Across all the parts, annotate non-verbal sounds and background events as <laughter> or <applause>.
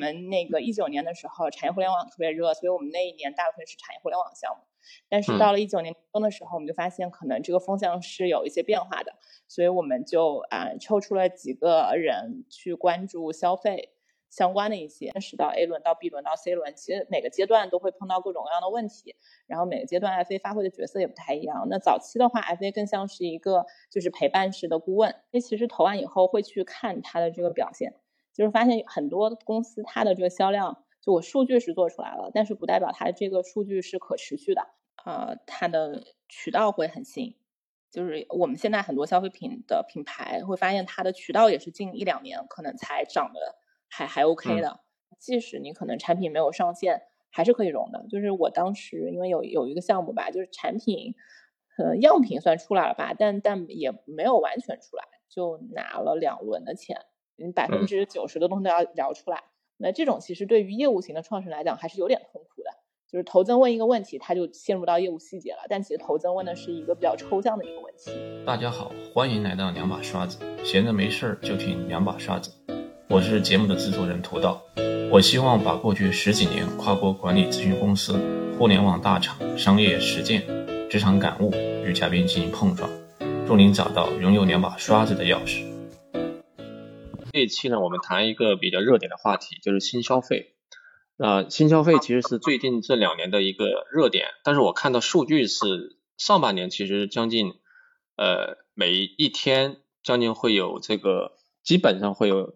我们那个一九年的时候，产业互联网特别热，所以我们那一年大部分是产业互联网项目。但是到了一九年中的时候，我们就发现可能这个风向是有一些变化的，所以我们就啊抽出了几个人去关注消费相关的一些，是到 A 轮到 B 轮到 C 轮，其实每个阶段都会碰到各种各样的问题，然后每个阶段 FA 发挥的角色也不太一样。那早期的话，FA 更像是一个就是陪伴式的顾问，因为其实投完以后会去看他的这个表现。就是发现很多公司它的这个销量，就我数据是做出来了，但是不代表它这个数据是可持续的。呃，它的渠道会很新，就是我们现在很多消费品的品牌会发现它的渠道也是近一两年可能才涨的还还 OK 的，即使你可能产品没有上线，还是可以融的。就是我当时因为有有一个项目吧，就是产品呃样品算出来了吧，但但也没有完全出来，就拿了两轮的钱。你百分之九十的东西都要聊出来，那这种其实对于业务型的创始人来讲还是有点痛苦的。就是投增问一个问题，他就陷入到业务细节了，但其实投增问的是一个比较抽象的一个问题。大家好，欢迎来到两把刷子，闲着没事儿就听两把刷子。我是节目的制作人涂道，我希望把过去十几年跨国管理咨询公司、互联网大厂、商业实践、职场感悟与嘉宾进行碰撞，助您找到拥有两把刷子的钥匙。这一期呢，我们谈一个比较热点的话题，就是新消费。那新消费其实是最近这两年的一个热点，但是我看到数据是上半年其实将近呃每一天将近会有这个基本上会有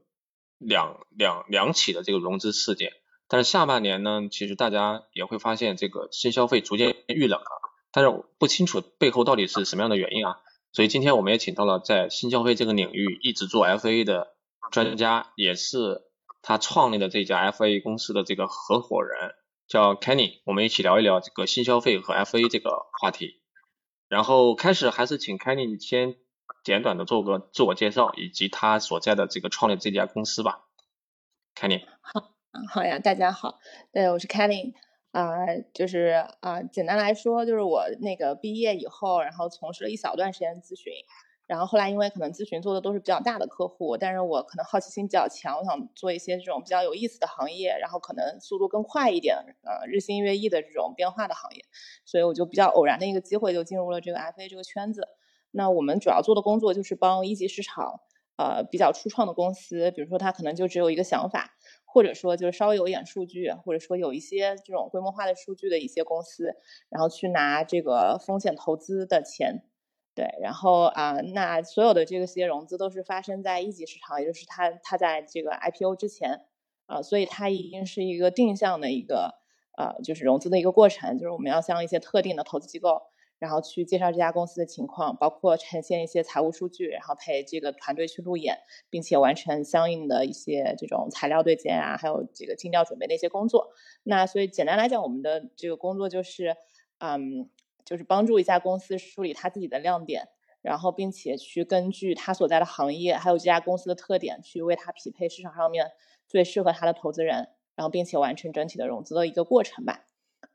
两两两起的这个融资事件，但是下半年呢，其实大家也会发现这个新消费逐渐遇冷了，但是不清楚背后到底是什么样的原因啊，所以今天我们也请到了在新消费这个领域一直做 FA 的。专家也是他创立的这家 FA 公司的这个合伙人，叫 Kenny，我们一起聊一聊这个新消费和 FA 这个话题。然后开始还是请 Kenny 先简短的做个自我介绍，以及他所在的这个创立这家公司吧。Kenny，好，好呀，大家好，对，我是 Kenny，啊，就是啊，简单来说，就是我那个毕业以后，然后从事了一小段时间咨询。然后后来因为可能咨询做的都是比较大的客户，但是我可能好奇心比较强，我想做一些这种比较有意思的行业，然后可能速度更快一点，呃，日新月异的这种变化的行业，所以我就比较偶然的一个机会就进入了这个 FA 这个圈子。那我们主要做的工作就是帮一级市场，呃，比较初创的公司，比如说他可能就只有一个想法，或者说就是稍微有一点数据，或者说有一些这种规模化的数据的一些公司，然后去拿这个风险投资的钱。对，然后啊，那所有的这些融资都是发生在一级市场，也就是它它在这个 IPO 之前啊，所以它一定是一个定向的一个呃，就是融资的一个过程，就是我们要向一些特定的投资机构，然后去介绍这家公司的情况，包括呈现一些财务数据，然后陪这个团队去路演，并且完成相应的一些这种材料对接啊，还有这个尽调准备的一些工作。那所以简单来讲，我们的这个工作就是嗯。就是帮助一家公司梳理它自己的亮点，然后并且去根据他所在的行业还有这家公司的特点，去为他匹配市场上面最适合他的投资人，然后并且完成整体的融资的一个过程吧。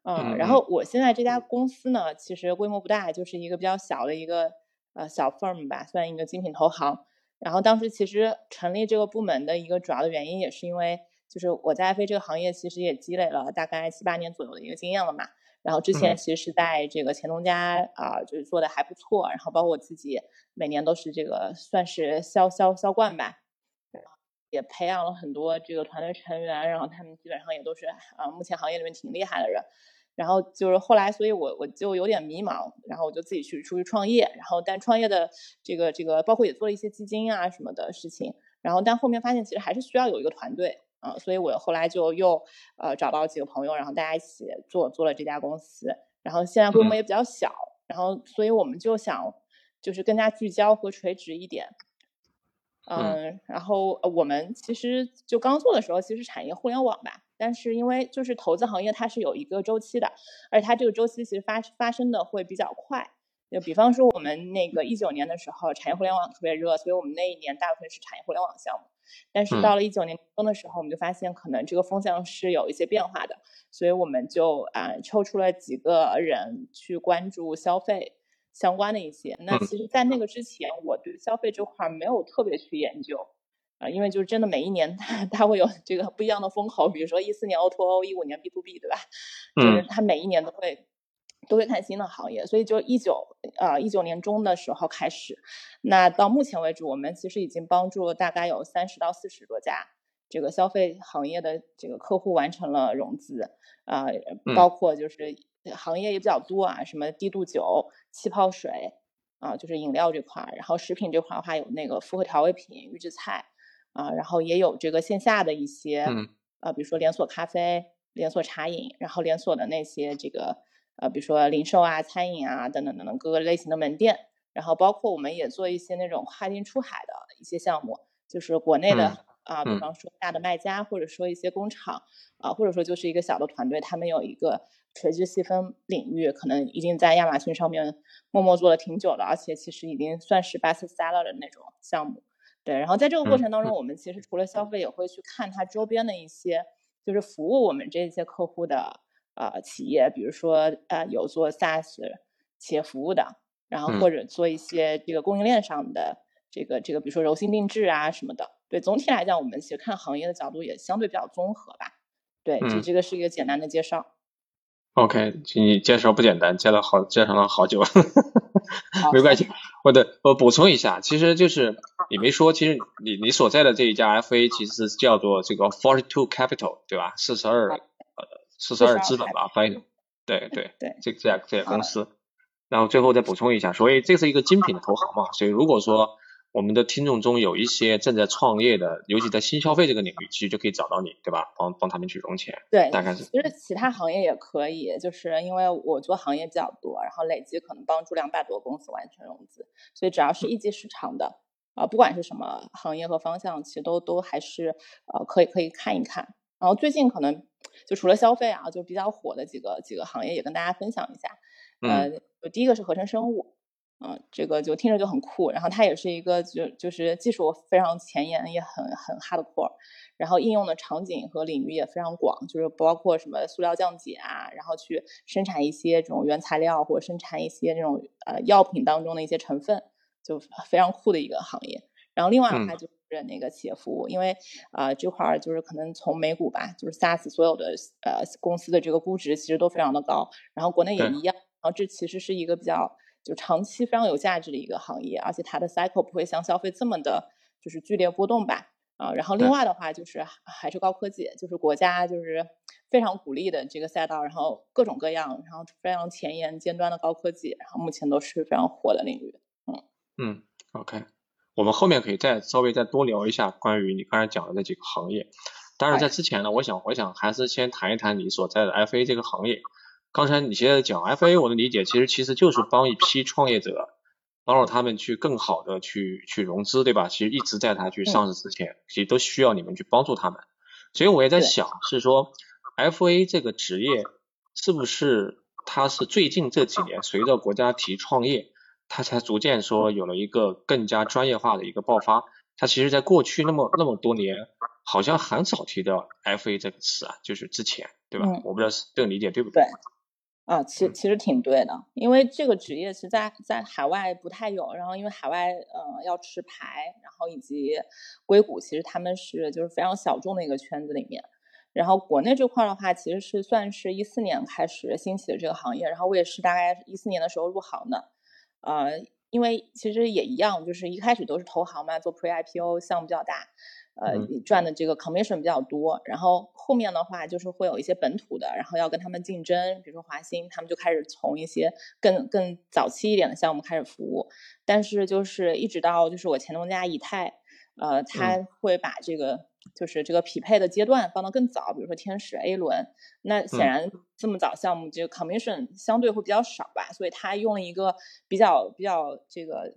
嗯，然后我现在这家公司呢，其实规模不大，就是一个比较小的一个呃小 firm 吧，算一个精品投行。然后当时其实成立这个部门的一个主要的原因，也是因为就是我在飞这个行业其实也积累了大概七八年左右的一个经验了嘛。然后之前其实是在这个钱东家啊，就是做的还不错。然后包括我自己每年都是这个算是销销销冠吧，也培养了很多这个团队成员。然后他们基本上也都是啊，目前行业里面挺厉害的人。然后就是后来，所以我我就有点迷茫，然后我就自己去出去创业。然后但创业的这个这个，包括也做了一些基金啊什么的事情。然后但后面发现，其实还是需要有一个团队。啊，所以我后来就又呃找到几个朋友，然后大家一起做做了这家公司，然后现在规模也比较小，然后所以我们就想就是更加聚焦和垂直一点，嗯，然后我们其实就刚做的时候其实产业互联网吧，但是因为就是投资行业它是有一个周期的，而且它这个周期其实发发生的会比较快，就比方说我们那个一九年的时候产业互联网特别热，所以我们那一年大部分是产业互联网项目。但是到了一九年中的时候，我们就发现可能这个风向是有一些变化的，所以我们就啊抽出了几个人去关注消费相关的一些。那其实，在那个之前，我对消费这块没有特别去研究，啊，因为就是真的每一年它它会有这个不一样的风口，比如说一四年 O to O，一五年 B to B，对吧？就是它每一年都会都会看新的行业，所以就一九呃一九年中的时候开始，那到目前为止，我们其实已经帮助大概有三十到四十多家这个消费行业的这个客户完成了融资啊，包括就是行业也比较多啊，什么低度酒、气泡水啊，就是饮料这块儿，然后食品这块儿的话有那个复合调味品、预制菜。啊，然后也有这个线下的一些，呃，比如说连锁咖啡、连锁茶饮，然后连锁的那些这个，呃，比如说零售啊、餐饮啊等等等等各个类型的门店，然后包括我们也做一些那种跨境出海的一些项目，就是国内的啊，比方说大的卖家，或者说一些工厂啊，或者说就是一个小的团队，他们有一个垂直细分领域，可能已经在亚马逊上面默默做了挺久了，而且其实已经算是 best seller 的那种项目。对，然后在这个过程当中，我们其实除了消费，也会去看它周边的一些，就是服务我们这些客户的呃企业，比如说呃有做 SaaS 企业服务的，然后或者做一些这个供应链上的这个这个，比如说柔性定制啊什么的。对，总体来讲，我们其实看行业的角度也相对比较综合吧。对，这这个是一个简单的介绍。OK，你介绍不简单，介了好介绍了好久，<laughs> 没关系。我的我补充一下，其实就是你没说，其实你你所在的这一家 FA 其实是叫做这个 Forty Two Capital，对吧？四十二呃四十二资本吧，翻译对 <laughs> 对对，这这家这家公司。然后最后再补充一下，所以这是一个精品投行嘛，所以如果说。我们的听众中有一些正在创业的，尤其在新消费这个领域，其实就可以找到你，对吧？帮帮他们去融钱。对，大概是。其实其他行业也可以，就是因为我做行业比较多，然后累计可能帮助两百多公司完成融资，所以只要是一级市场的，啊，不管是什么行业和方向，其实都都还是呃可以可以看一看。然后最近可能就除了消费啊，就比较火的几个几个行业也跟大家分享一下。嗯。第一个是合成生物。嗯，这个就听着就很酷，然后它也是一个就就是技术非常前沿，也很很 hardcore，然后应用的场景和领域也非常广，就是包括什么塑料降解啊，然后去生产一些这种原材料，或者生产一些这种呃药品当中的一些成分，就非常酷的一个行业。然后另外的话就是那个企业服务，因为啊这块儿就是可能从美股吧，就是 SaaS 所有的呃公司的这个估值其实都非常的高，然后国内也一样，然后这其实是一个比较。就长期非常有价值的一个行业，而且它的 cycle 不会像消费这么的，就是剧烈波动吧。啊，然后另外的话就是还是高科技，就是国家就是非常鼓励的这个赛道，然后各种各样，然后非常前沿尖端的高科技，然后目前都是非常火的领域。嗯嗯，OK，我们后面可以再稍微再多聊一下关于你刚才讲的那几个行业。当然在之前呢，我想我想还是先谈一谈你所在的 FA 这个行业。刚才你现在讲 FA，我的理解其实其实就是帮一批创业者，帮助他们去更好的去去融资，对吧？其实一直在他去上市之前，其实都需要你们去帮助他们。所以我也在想，是说 FA 这个职业是不是它是最近这几年随着国家提创业，它才逐渐说有了一个更加专业化的一个爆发。它其实在过去那么那么多年，好像很少提到 FA 这个词啊，就是之前，对吧？我不知道是这个理解对不对？对啊，其其实挺对的，因为这个职业是在在海外不太有，然后因为海外呃要持牌，然后以及硅谷，其实他们是就是非常小众的一个圈子里面，然后国内这块的话，其实是算是一四年开始兴起的这个行业，然后我也是大概一四年的时候入行的，呃，因为其实也一样，就是一开始都是投行嘛，做 Pre IPO 项目比较大。呃，赚的这个 commission 比较多，然后后面的话就是会有一些本土的，然后要跟他们竞争，比如说华兴，他们就开始从一些更更早期一点的项目开始服务，但是就是一直到就是我前东家以太，呃，他会把这个就是这个匹配的阶段放到更早，比如说天使 A 轮，那显然这么早项目这个 commission 相对会比较少吧，所以他用了一个比较比较这个。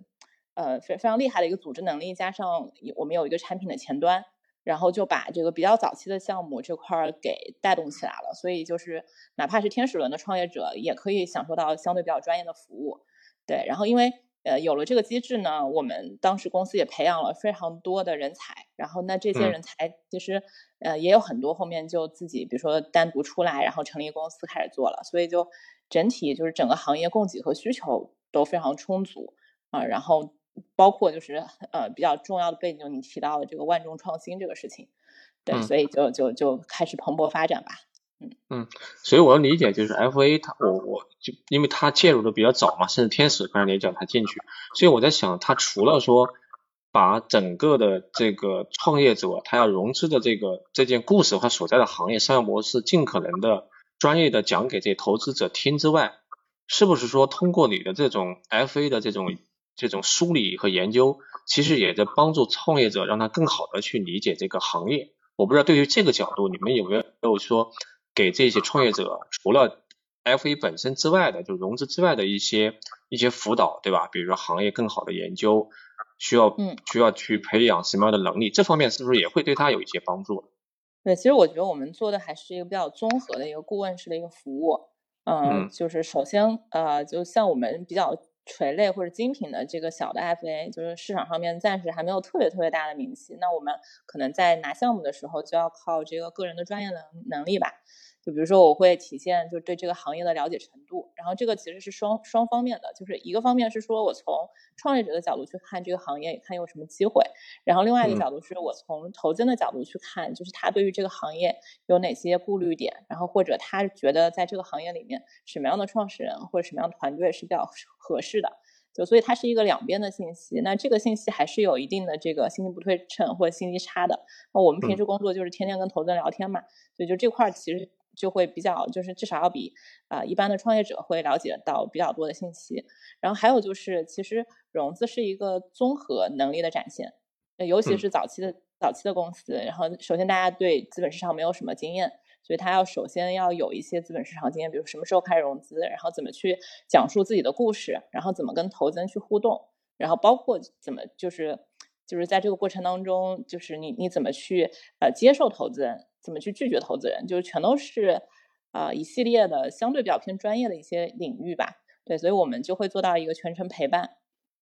呃，非非常厉害的一个组织能力，加上我们有一个产品的前端，然后就把这个比较早期的项目这块儿给带动起来了。所以就是哪怕是天使轮的创业者，也可以享受到相对比较专业的服务。对，然后因为呃有了这个机制呢，我们当时公司也培养了非常多的人才。然后那这些人才其实呃也有很多后面就自己比如说单独出来，然后成立公司开始做了。所以就整体就是整个行业供给和需求都非常充足啊，然后。包括就是呃比较重要的背景，你提到的这个万众创新这个事情，对，所以就就就开始蓬勃发展吧。嗯，所以我要理解就是 FA 它我我就因为它介入的比较早嘛，甚至天使刚才也讲它进去，所以我在想它除了说把整个的这个创业者他要融资的这个这件故事和所在的行业商业模式尽可能的专业的讲给这些投资者听之外，是不是说通过你的这种 FA 的这种这种梳理和研究，其实也在帮助创业者让他更好的去理解这个行业？我不知道对于这个角度你们有没有说？给这些创业者，除了 FA 本身之外的，就融资之外的一些一些辅导，对吧？比如说行业更好的研究，需要嗯需要去培养什么样的能力，这方面是不是也会对他有一些帮助？对，其实我觉得我们做的还是一个比较综合的一个顾问式的一个服务。嗯，就是首先呃，就像我们比较垂类或者精品的这个小的 FA，就是市场上面暂时还没有特别特别大的名气，那我们可能在拿项目的时候就要靠这个个人的专业能能力吧。就比如说，我会体现就对这个行业的了解程度，然后这个其实是双双方面的，就是一个方面是说我从创业者的角度去看这个行业，看有什么机会，然后另外一个角度是我从投资的角度去看，就是他对于这个行业有哪些顾虑点，然后或者他觉得在这个行业里面什么样的创始人或者什么样的团队是比较合适的，就所以它是一个两边的信息，那这个信息还是有一定的这个信息不对称或者信息差的。那我们平时工作就是天天跟投资人聊天嘛，所以就这块其实。就会比较，就是至少要比啊一般的创业者会了解到比较多的信息。然后还有就是，其实融资是一个综合能力的展现，尤其是早期的早期的公司。然后首先大家对资本市场没有什么经验，所以他要首先要有一些资本市场经验，比如什么时候开始融资，然后怎么去讲述自己的故事，然后怎么跟投资人去互动，然后包括怎么就是就是在这个过程当中，就是你你怎么去呃接受投资人。怎么去拒绝投资人，就是全都是啊一系列的相对比较偏专业的一些领域吧。对，所以我们就会做到一个全程陪伴，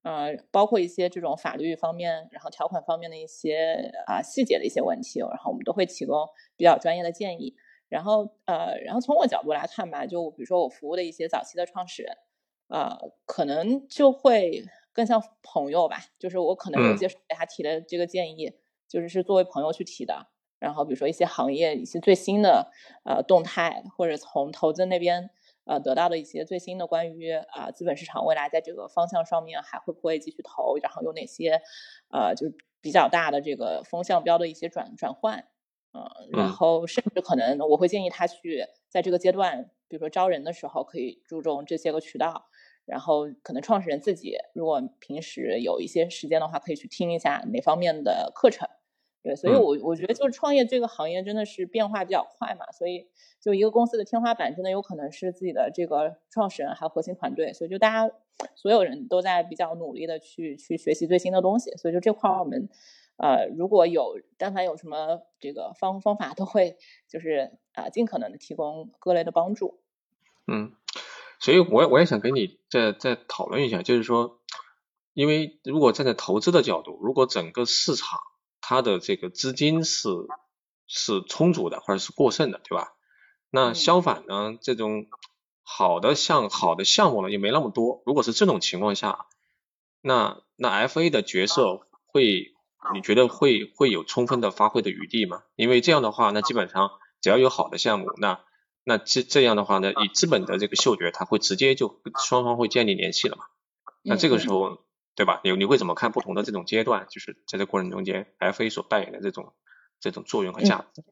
呃，包括一些这种法律方面，然后条款方面的一些啊细节的一些问题，然后我们都会提供比较专业的建议。然后呃，然后从我角度来看吧，就比如说我服务的一些早期的创始人，啊，可能就会更像朋友吧，就是我可能有些给他提的这个建议，就是是作为朋友去提的。然后比如说一些行业一些最新的呃动态，或者从投资那边呃得到的一些最新的关于啊资本市场未来在这个方向上面还会不会继续投，然后有哪些呃就是比较大的这个风向标的一些转转换，嗯，然后甚至可能我会建议他去在这个阶段，比如说招人的时候可以注重这些个渠道，然后可能创始人自己如果平时有一些时间的话，可以去听一下哪方面的课程。对，所以，我我觉得就是创业这个行业真的是变化比较快嘛，所以就一个公司的天花板真的有可能是自己的这个创始人还有核心团队，所以就大家所有人都在比较努力的去去学习最新的东西，所以就这块我们呃如果有但凡有什么这个方方法，都会就是啊尽可能的提供各类的帮助。嗯，所以我我也想跟你再再讨论一下，就是说，因为如果站在投资的角度，如果整个市场它的这个资金是是充足的，或者是过剩的，对吧？那相反呢，这种好的项好的项目呢，又没那么多。如果是这种情况下，那那 FA 的角色会，你觉得会会有充分的发挥的余地吗？因为这样的话，那基本上只要有好的项目，那那这这样的话呢，以资本的这个嗅觉，它会直接就双方会建立联系了嘛？那这个时候。对吧？你你会怎么看不同的这种阶段？就是在这过程中间，FA 所扮演的这种这种作用和价值。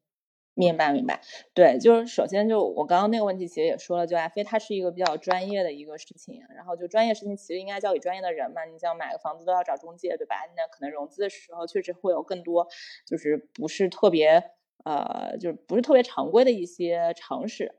明白，明白。对，就是首先就我刚刚那个问题其实也说了，就 FA 它是一个比较专业的一个事情，然后就专业事情其实应该交给专业的人嘛。你像买个房子都要找中介，对吧？那可能融资的时候确实会有更多，就是不是特别呃，就是不是特别常规的一些常识。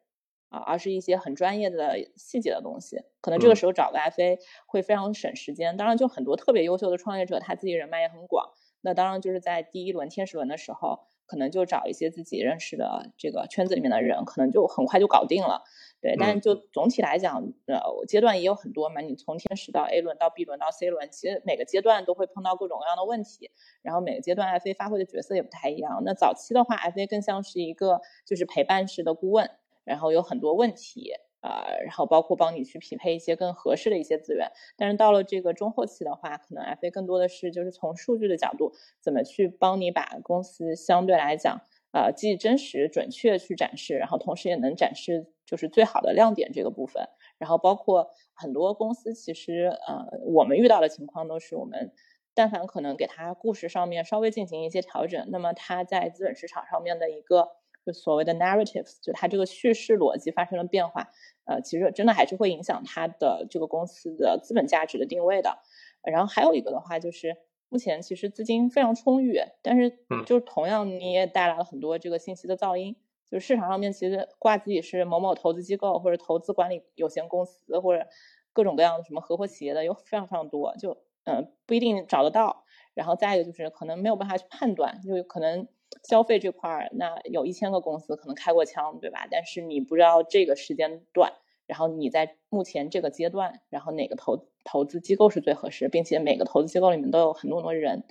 啊，而是一些很专业的细节的东西，可能这个时候找个 FA 会非常省时间。当然，就很多特别优秀的创业者，他自己人脉也很广。那当然就是在第一轮天使轮的时候，可能就找一些自己认识的这个圈子里面的人，可能就很快就搞定了。对，但是就总体来讲，呃，阶段也有很多嘛。你从天使到 A 轮到 B 轮到 C 轮，其实每个阶段都会碰到各种各样的问题，然后每个阶段 FA 发挥的角色也不太一样。那早期的话，FA 更像是一个就是陪伴式的顾问。然后有很多问题，呃，然后包括帮你去匹配一些更合适的一些资源。但是到了这个中后期的话，可能 FA 更多的是就是从数据的角度，怎么去帮你把公司相对来讲，呃，既真实准确去展示，然后同时也能展示就是最好的亮点这个部分。然后包括很多公司其实，呃，我们遇到的情况都是我们。但凡可能给他故事上面稍微进行一些调整，那么他在资本市场上面的一个就所谓的 narratives，就它这个叙事逻辑发生了变化，呃，其实真的还是会影响它的这个公司的资本价值的定位的。然后还有一个的话就是，目前其实资金非常充裕，但是就是同样你也带来了很多这个信息的噪音，就是市场上面其实挂自己是某某投资机构或者投资管理有限公司或者各种各样的什么合伙企业的有非常非常多，就。嗯，不一定找得到。然后再一个就是可能没有办法去判断，就可能消费这块儿，那有一千个公司可能开过枪，对吧？但是你不知道这个时间段，然后你在目前这个阶段，然后哪个投投资机构是最合适，并且每个投资机构里面都有很多很多人，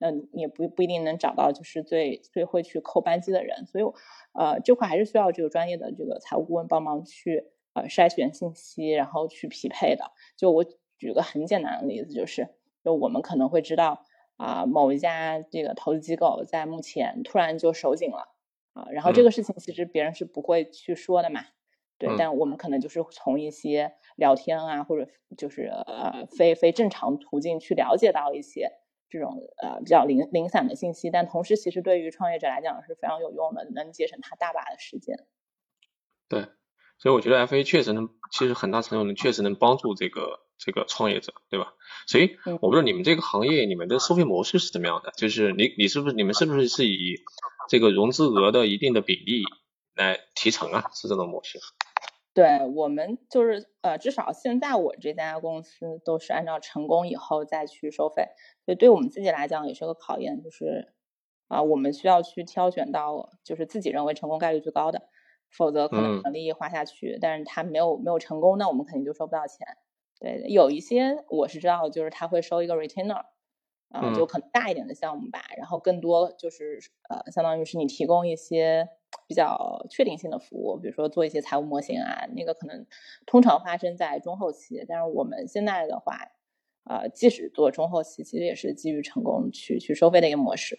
嗯，你也不不一定能找到就是最最会去扣扳机的人。所以，呃，这块还是需要这个专业的这个财务顾问帮忙去呃筛选信息，然后去匹配的。就我举个很简单的例子，就是。就我们可能会知道啊，某一家这个投资机构在目前突然就收紧了啊，然后这个事情其实别人是不会去说的嘛，对，但我们可能就是从一些聊天啊，或者就是呃非非正常途径去了解到一些这种呃比较零零散的信息，但同时其实对于创业者来讲是非常有用的，能节省他大把的时间。对，所以我觉得 FA 确实能，其实很大程度能确实能帮助这个。这个创业者，对吧？所以我不知道你们这个行业，你们的收费模式是怎么样的？就是你你是不是你们是不是是以这个融资额的一定的比例来提成啊？是这种模式？对我们就是呃，至少现在我这家公司都是按照成功以后再去收费，所以对我们自己来讲也是个考验，就是啊，我们需要去挑选到就是自己认为成功概率最高的，否则可能利益花下去，但是他没有没有成功，那我们肯定就收不到钱。对，有一些我是知道，就是他会收一个 retainer，啊，就可能大一点的项目吧，然后更多就是呃，相当于是你提供一些比较确定性的服务，比如说做一些财务模型啊，那个可能通常发生在中后期，但是我们现在的话，呃，即使做中后期，其实也是基于成功去去收费的一个模式。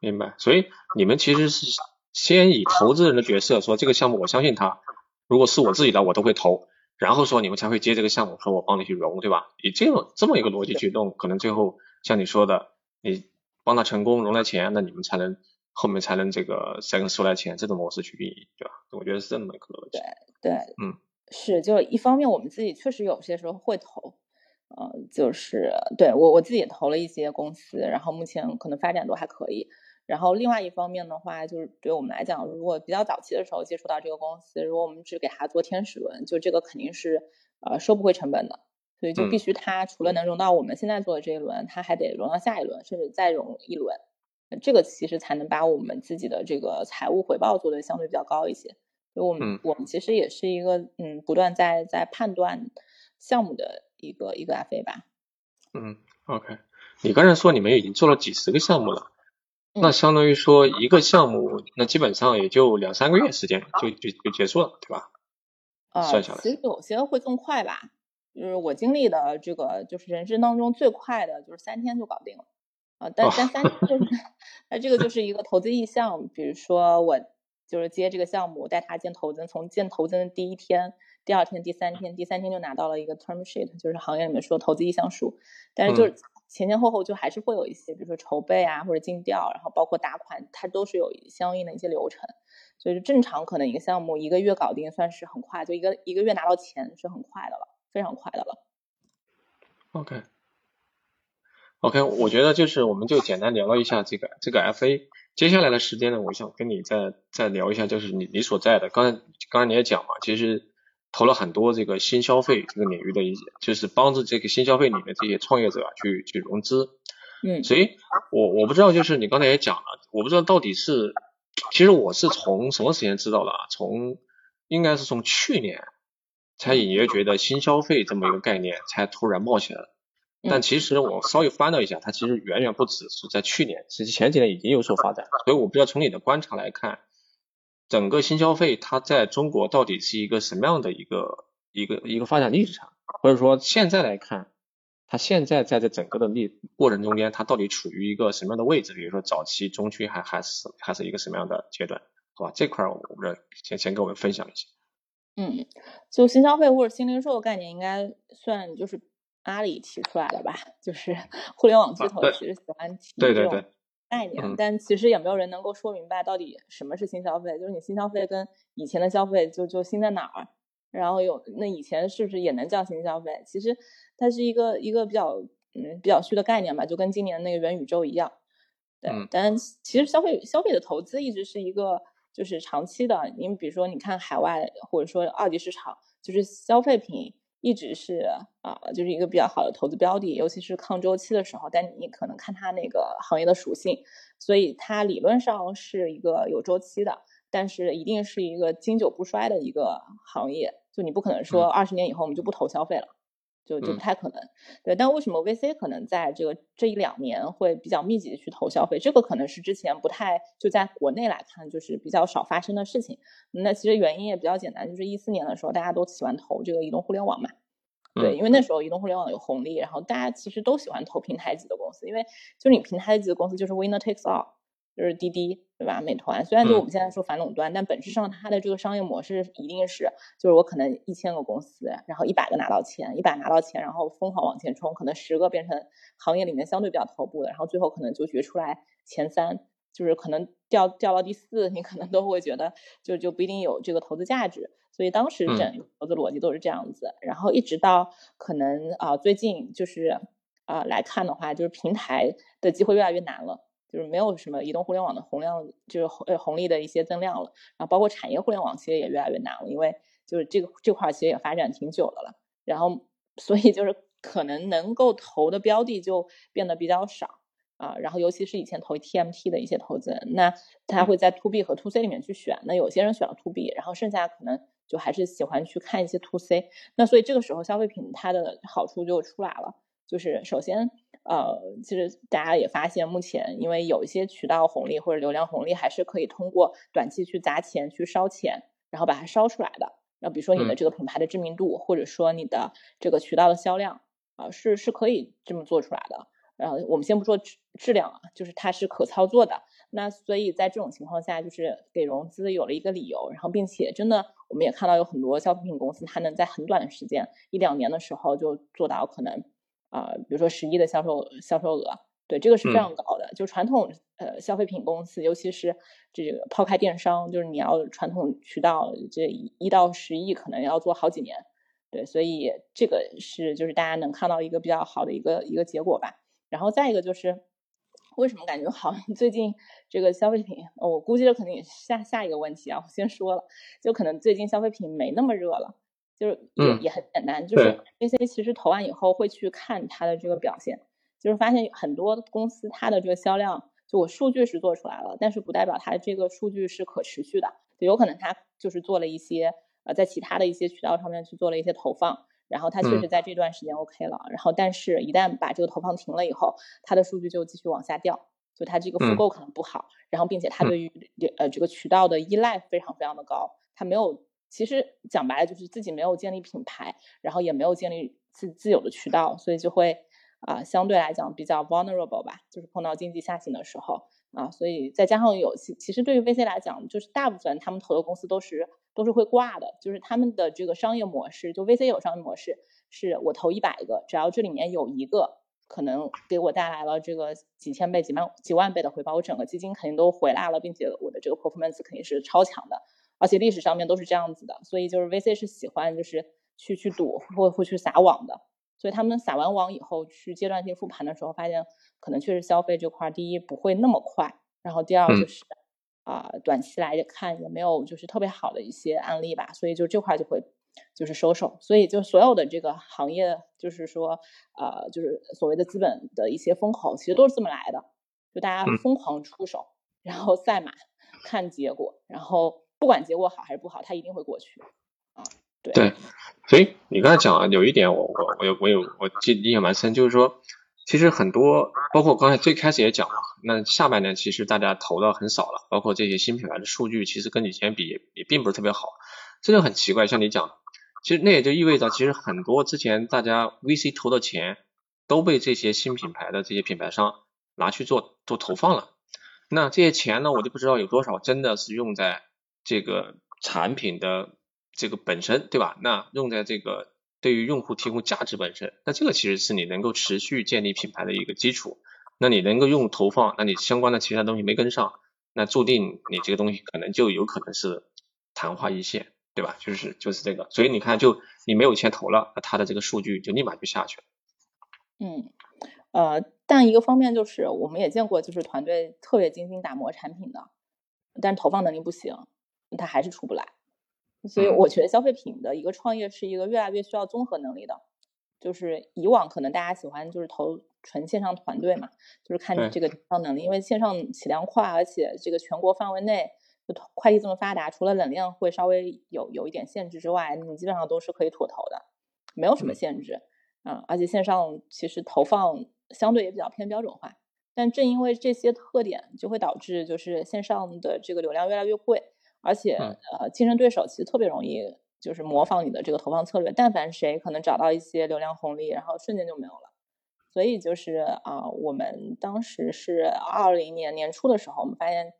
明白，所以你们其实是先以投资人的角色说，这个项目我相信他，如果是我自己的，我都会投。然后说你们才会接这个项目，说我帮你去融，对吧？以这种这么一个逻辑去弄，可能最后像你说的，你帮他成功融了钱，那你们才能后面才能这个才能收来钱，这种模式去运营，对吧？我觉得是这么一个逻辑。对对，嗯，是，就一方面我们自己确实有些时候会投，呃，就是对我我自己也投了一些公司，然后目前可能发展都还可以。然后另外一方面的话，就是对我们来讲，如果比较早期的时候接触到这个公司，如果我们只给他做天使轮，就这个肯定是呃收不回成本的，所以就必须他除了能融到我们现在做的这一轮，他还得融到下一轮，甚至再融一轮，这个其实才能把我们自己的这个财务回报做的相对比较高一些。所以我们我们其实也是一个嗯不断在在判断项目的一个一个 FA 吧。嗯，OK，你刚才说你们已经做了几十个项目了。那相当于说一个项目，那基本上也就两三个月时间就就就结束了，对吧？啊，算下来，其实有些会更快吧。就是我经历的这个，就是人生当中最快的就是三天就搞定了啊。但但三天就是，<laughs> 那这个就是一个投资意向。比如说我就是接这个项目，带他见投资，从见投资的第一天、第二天、第三天，第三天就拿到了一个 term sheet，就是行业里面说投资意向书。但是就是。前前后后就还是会有一些，比如说筹备啊，或者尽调，然后包括打款，它都是有相应的一些流程。所以正常可能一个项目一个月搞定算是很快，就一个一个月拿到钱是很快的了，非常快的了。OK，OK，我觉得就是我们就简单聊了一下这个这个 FA。接下来的时间呢，我想跟你再再聊一下，就是你你所在的，刚才刚才你也讲嘛，其实。投了很多这个新消费这个领域的一些，就是帮助这个新消费里面这些创业者去去融资。嗯，所以我我不知道，就是你刚才也讲了，我不知道到底是，其实我是从什么时间知道的啊？从应该是从去年才隐约觉得新消费这么一个概念才突然冒起来了。但其实我稍微翻了一下，它其实远远不止是在去年，其实前几年已经有所发展。所以我不知道从你的观察来看。整个新消费它在中国到底是一个什么样的一个一个一个发展历史上，或者说现在来看，它现在在这整个的历过程中间，它到底处于一个什么样的位置？比如说早期、中期还还是还是一个什么样的阶段？好吧，这块儿我们先先跟我们分享一下。嗯，就新消费或者新零售概念，应该算就是阿里提出来的吧？就是互联网巨头其实喜欢提这种概念，但其实也没有人能够说明白到底什么是新消费。就是你新消费跟以前的消费就就新在哪儿？然后有那以前是不是也能叫新消费？其实它是一个一个比较嗯比较虚的概念吧，就跟今年那个元宇宙一样。对，但其实消费消费的投资一直是一个。就是长期的，你比如说，你看海外或者说二级市场，就是消费品一直是啊，就是一个比较好的投资标的，尤其是抗周期的时候。但你可能看它那个行业的属性，所以它理论上是一个有周期的，但是一定是一个经久不衰的一个行业。就你不可能说二十年以后我们就不投消费了。就就不太可能，对。但为什么 VC 可能在这个这一两年会比较密集的去投消费？这个可能是之前不太就在国内来看就是比较少发生的事情。那其实原因也比较简单，就是一四年的时候大家都喜欢投这个移动互联网嘛，对，因为那时候移动互联网有红利，然后大家其实都喜欢投平台级的公司，因为就是你平台级的公司就是 winner takes all。就是滴滴，对吧？美团虽然就我们现在说反垄断，但本质上它的这个商业模式一定是，就是我可能一千个公司，然后一百个拿到钱，一百拿到钱，然后疯狂往前冲，可能十个变成行业里面相对比较头部的，然后最后可能就决出来前三，就是可能掉掉到第四，你可能都会觉得就就不一定有这个投资价值。所以当时整投资逻辑都是这样子，然后一直到可能啊最近就是啊来看的话，就是平台的机会越来越难了。就是没有什么移动互联网的洪量，就是红红利的一些增量了。然后包括产业互联网其实也越来越难了，因为就是这个这块其实也发展挺久的了。然后所以就是可能能够投的标的就变得比较少啊。然后尤其是以前投 TMT 的一些投资人，那他会在 To B 和 To C 里面去选。那有些人选了 To B，然后剩下可能就还是喜欢去看一些 To C。那所以这个时候消费品它的好处就出来了，就是首先。呃，其实大家也发现，目前因为有一些渠道红利或者流量红利，还是可以通过短期去砸钱去烧钱，然后把它烧出来的。那比如说你的这个品牌的知名度，或者说你的这个渠道的销量啊，是是可以这么做出来的。然后我们先不说质质量啊，就是它是可操作的。那所以在这种情况下，就是给融资有了一个理由，然后并且真的我们也看到有很多消费品公司，它能在很短的时间一两年的时候就做到可能。啊，比如说十亿的销售销售额，对这个是非常高的。就传统呃消费品公司，尤其是这个抛开电商，就是你要传统渠道，这一到十亿可能要做好几年。对，所以这个是就是大家能看到一个比较好的一个一个结果吧。然后再一个就是，为什么感觉好像最近这个消费品，我估计这肯定也下下一个问题啊。我先说了，就可能最近消费品没那么热了。就是也也很简单，就是 VC 其实投完以后会去看它的这个表现，就是发现很多公司它的这个销量，就我数据是做出来了，但是不代表它这个数据是可持续的，就有可能它就是做了一些呃在其他的一些渠道上面去做了一些投放，然后它确实在这段时间 OK 了，然后但是一旦把这个投放停了以后，它的数据就继续往下掉，就它这个复购可能不好，然后并且它对于呃这个渠道的依赖非常非常的高，它没有。其实讲白了就是自己没有建立品牌，然后也没有建立自自有的渠道，所以就会啊相对来讲比较 vulnerable 吧，就是碰到经济下行的时候啊，所以再加上有其其实对于 VC 来讲，就是大部分他们投的公司都是都是会挂的，就是他们的这个商业模式，就 VC 有商业模式，是我投一百个，只要这里面有一个可能给我带来了这个几千倍、几万几万倍的回报，我整个基金肯定都回来了，并且我的这个 performance 肯定是超强的。而且历史上面都是这样子的，所以就是 VC 是喜欢就是去去赌或会去撒网的，所以他们撒完网以后去阶段性复盘的时候，发现可能确实消费这块第一不会那么快，然后第二就是啊短期来看也没有就是特别好的一些案例吧，所以就这块就会就是收手，所以就所有的这个行业就是说呃就是所谓的资本的一些风口，其实都是这么来的，就大家疯狂出手，然后赛马看结果，然后。不管结果好还是不好，它一定会过去。啊，对。所以你刚才讲啊，有一点我我我有我有我记印象蛮深，就是说，其实很多，包括刚才最开始也讲了，那下半年其实大家投的很少了，包括这些新品牌的数据，其实跟以前比也也并不是特别好，这就很奇怪。像你讲，其实那也就意味着，其实很多之前大家 VC 投的钱都被这些新品牌的这些品牌商拿去做做投放了。那这些钱呢，我就不知道有多少真的是用在这个产品的这个本身，对吧？那用在这个。对于用户提供价值本身，那这个其实是你能够持续建立品牌的一个基础。那你能够用投放，那你相关的其他东西没跟上，那注定你这个东西可能就有可能是昙花一现，对吧？就是就是这个，所以你看，就你没有钱投了，那它的这个数据就立马就下去了。嗯，呃，但一个方面就是我们也见过，就是团队特别精心打磨产品的，但投放能力不行，他还是出不来。所以我觉得消费品的一个创业是一个越来越需要综合能力的，就是以往可能大家喜欢就是投纯线上团队嘛，就是看你这个电商能力，因为线上起量快，而且这个全国范围内就快递这么发达，除了冷链会稍微有有一点限制之外，你基本上都是可以妥投的，没有什么限制嗯。而且线上其实投放相对也比较偏标准化，但正因为这些特点，就会导致就是线上的这个流量越来越贵。而且，呃，竞争对手其实特别容易就是模仿你的这个投放策略。但凡谁可能找到一些流量红利，然后瞬间就没有了。所以就是啊，我们当时是二零年年初的时候，我们发现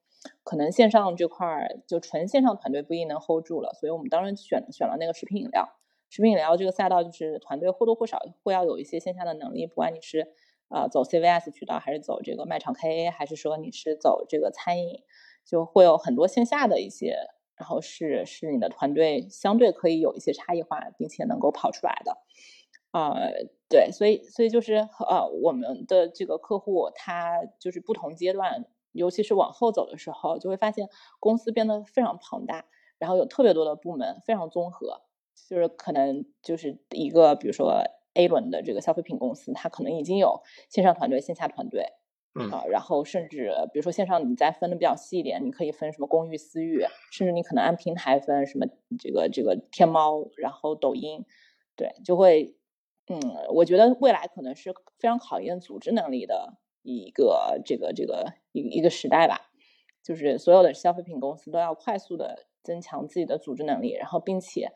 可能线上这块儿就纯线上团队不一定能 hold 住了。所以我们当时选选了那个食品饮料。食品饮料这个赛道就是团队或多或少会要有一些线下的能力，不管你是呃走 CVS 渠道，还是走这个卖场 KA，还是说你是走这个餐饮。就会有很多线下的一些，然后是是你的团队相对可以有一些差异化，并且能够跑出来的，啊，对，所以所以就是呃，我们的这个客户他就是不同阶段，尤其是往后走的时候，就会发现公司变得非常庞大，然后有特别多的部门，非常综合，就是可能就是一个比如说 A 轮的这个消费品公司，它可能已经有线上团队、线下团队。啊，然后甚至比如说线上你再分的比较细一点，你可以分什么公寓、私域，甚至你可能按平台分什么这个这个天猫，然后抖音，对，就会，嗯，我觉得未来可能是非常考验组织能力的一个这个这个一一个时代吧，就是所有的消费品公司都要快速的增强自己的组织能力，然后并且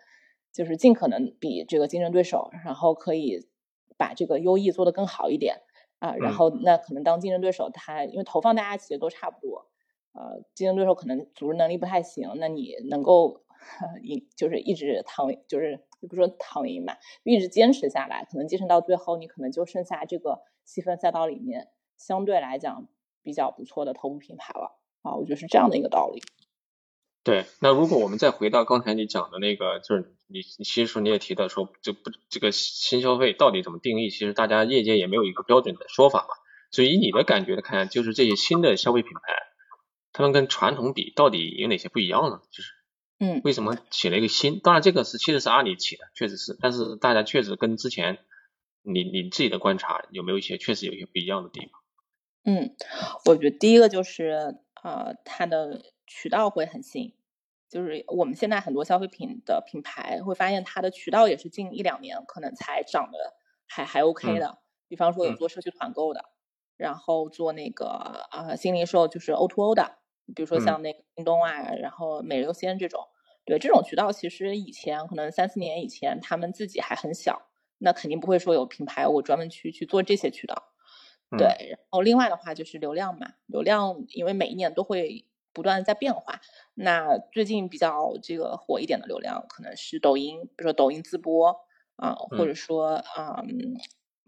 就是尽可能比这个竞争对手，然后可以把这个优异做得更好一点。啊，然后那可能当竞争对手他因为投放大家其实都差不多，呃，竞争对手可能组织能力不太行，那你能够赢就是一直躺，就是也不说躺赢吧，一直坚持下来，可能坚持到最后，你可能就剩下这个细分赛道里面相对来讲比较不错的头部品牌了啊，我觉得是这样的一个道理。对，那如果我们再回到刚才你讲的那个，就是你你其实你也提到说，就不这个新消费到底怎么定义？其实大家业界也没有一个标准的说法嘛。所以以你的感觉来看，就是这些新的消费品牌，他们跟传统比到底有哪些不一样呢？就是嗯，为什么起了一个新？当然这个是其实是阿里起的，确实是，但是大家确实跟之前你你自己的观察有没有一些确实有一些不一样的地方？嗯，我觉得第一个就是呃，它的。渠道会很新，就是我们现在很多消费品的品牌会发现，它的渠道也是近一两年可能才涨的还还 OK 的。比方说有做社区团购的，然后做那个啊新零售就是 O2O 的，比如说像那个京东啊，然后每日优先这种。对这种渠道，其实以前可能三四年以前他们自己还很小，那肯定不会说有品牌我专门去去做这些渠道。对，然后另外的话就是流量嘛，流量因为每一年都会。不断在变化，那最近比较这个火一点的流量可能是抖音，比如说抖音自播啊，或者说啊，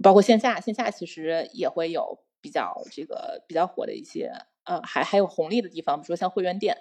包括线下，线下其实也会有比较这个比较火的一些，呃，还还有红利的地方，比如说像会员店，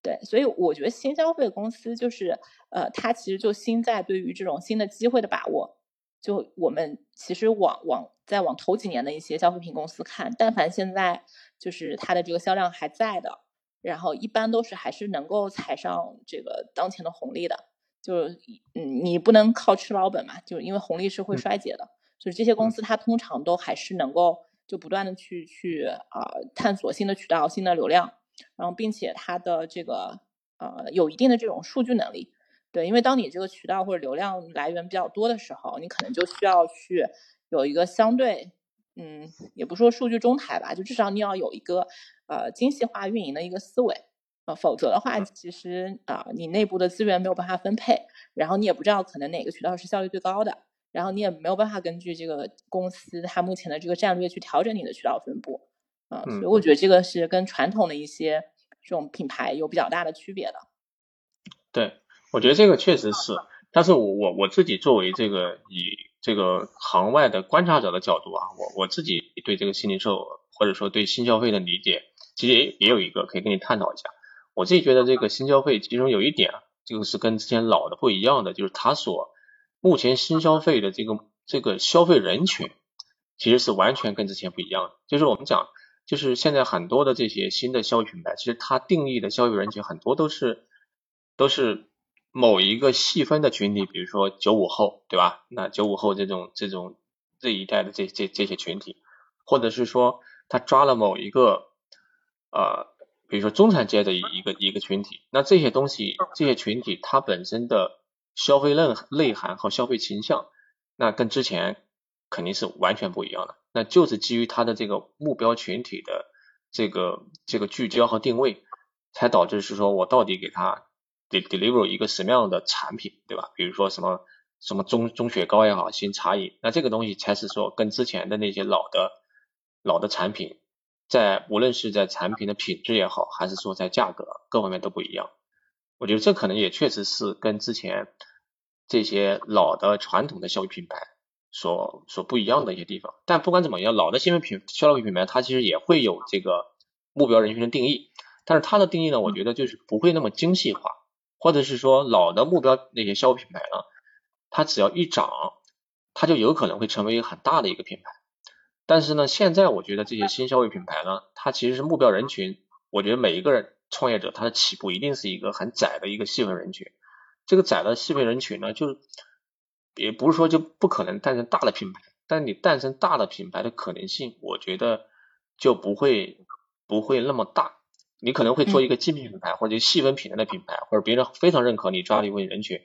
对，所以我觉得新消费公司就是，呃，它其实就新在对于这种新的机会的把握，就我们其实往往再往头几年的一些消费品公司看，但凡现在就是它的这个销量还在的。然后一般都是还是能够踩上这个当前的红利的，就是嗯，你不能靠吃老本嘛，就是因为红利是会衰竭的，就是这些公司它通常都还是能够就不断的去去啊探索新的渠道、新的流量，然后并且它的这个呃有一定的这种数据能力，对，因为当你这个渠道或者流量来源比较多的时候，你可能就需要去有一个相对嗯，也不说数据中台吧，就至少你要有一个呃精细化运营的一个思维，呃，否则的话，其实啊，你内部的资源没有办法分配，然后你也不知道可能哪个渠道是效率最高的，然后你也没有办法根据这个公司它目前的这个战略去调整你的渠道分布，啊，所以我觉得。这个是跟传统的一些这种品牌有比较大的区别的。对，我觉得这个确实是，但是我我我自己作为这个以这个行外的观察者的角度啊，我我自己对这个新零售或者说对新消费的理解，其实也也有一个可以跟你探讨一下。我自己觉得这个新消费其中有一点啊，就是跟之前老的不一样的，就是它所目前新消费的这个这个消费人群，其实是完全跟之前不一样的。就是我们讲，就是现在很多的这些新的消费品牌，其实它定义的消费人群很多都是。都是某一个细分的群体，比如说九五后，对吧？那九五后这种这种这一代的这这这些群体，或者是说他抓了某一个呃，比如说中产阶的一个一个群体，那这些东西这些群体它本身的消费内内涵和消费倾向，那跟之前肯定是完全不一样的。那就是基于它的这个目标群体的这个这个聚焦和定位，才导致是说我到底给他。de deliver 一个什么样的产品，对吧？比如说什么什么中中雪糕也好，新茶饮，那这个东西才是说跟之前的那些老的老的产品，在无论是在产品的品质也好，还是说在价格各方面都不一样。我觉得这可能也确实是跟之前这些老的传统的消费品牌所所不一样的一些地方。但不管怎么样，老的新品消费品牌它其实也会有这个目标人群的定义，但是它的定义呢，我觉得就是不会那么精细化。或者是说老的目标那些消费品牌呢，它只要一涨，它就有可能会成为一个很大的一个品牌。但是呢，现在我觉得这些新消费品牌呢，它其实是目标人群，我觉得每一个人创业者他的起步一定是一个很窄的一个细分人群。这个窄的细分人群呢，就也不是说就不可能诞生大的品牌，但你诞生大的品牌的可能性，我觉得就不会不会那么大。你可能会做一个精品品牌或者细分品类的品牌，或者别人非常认可你抓的一部分人群，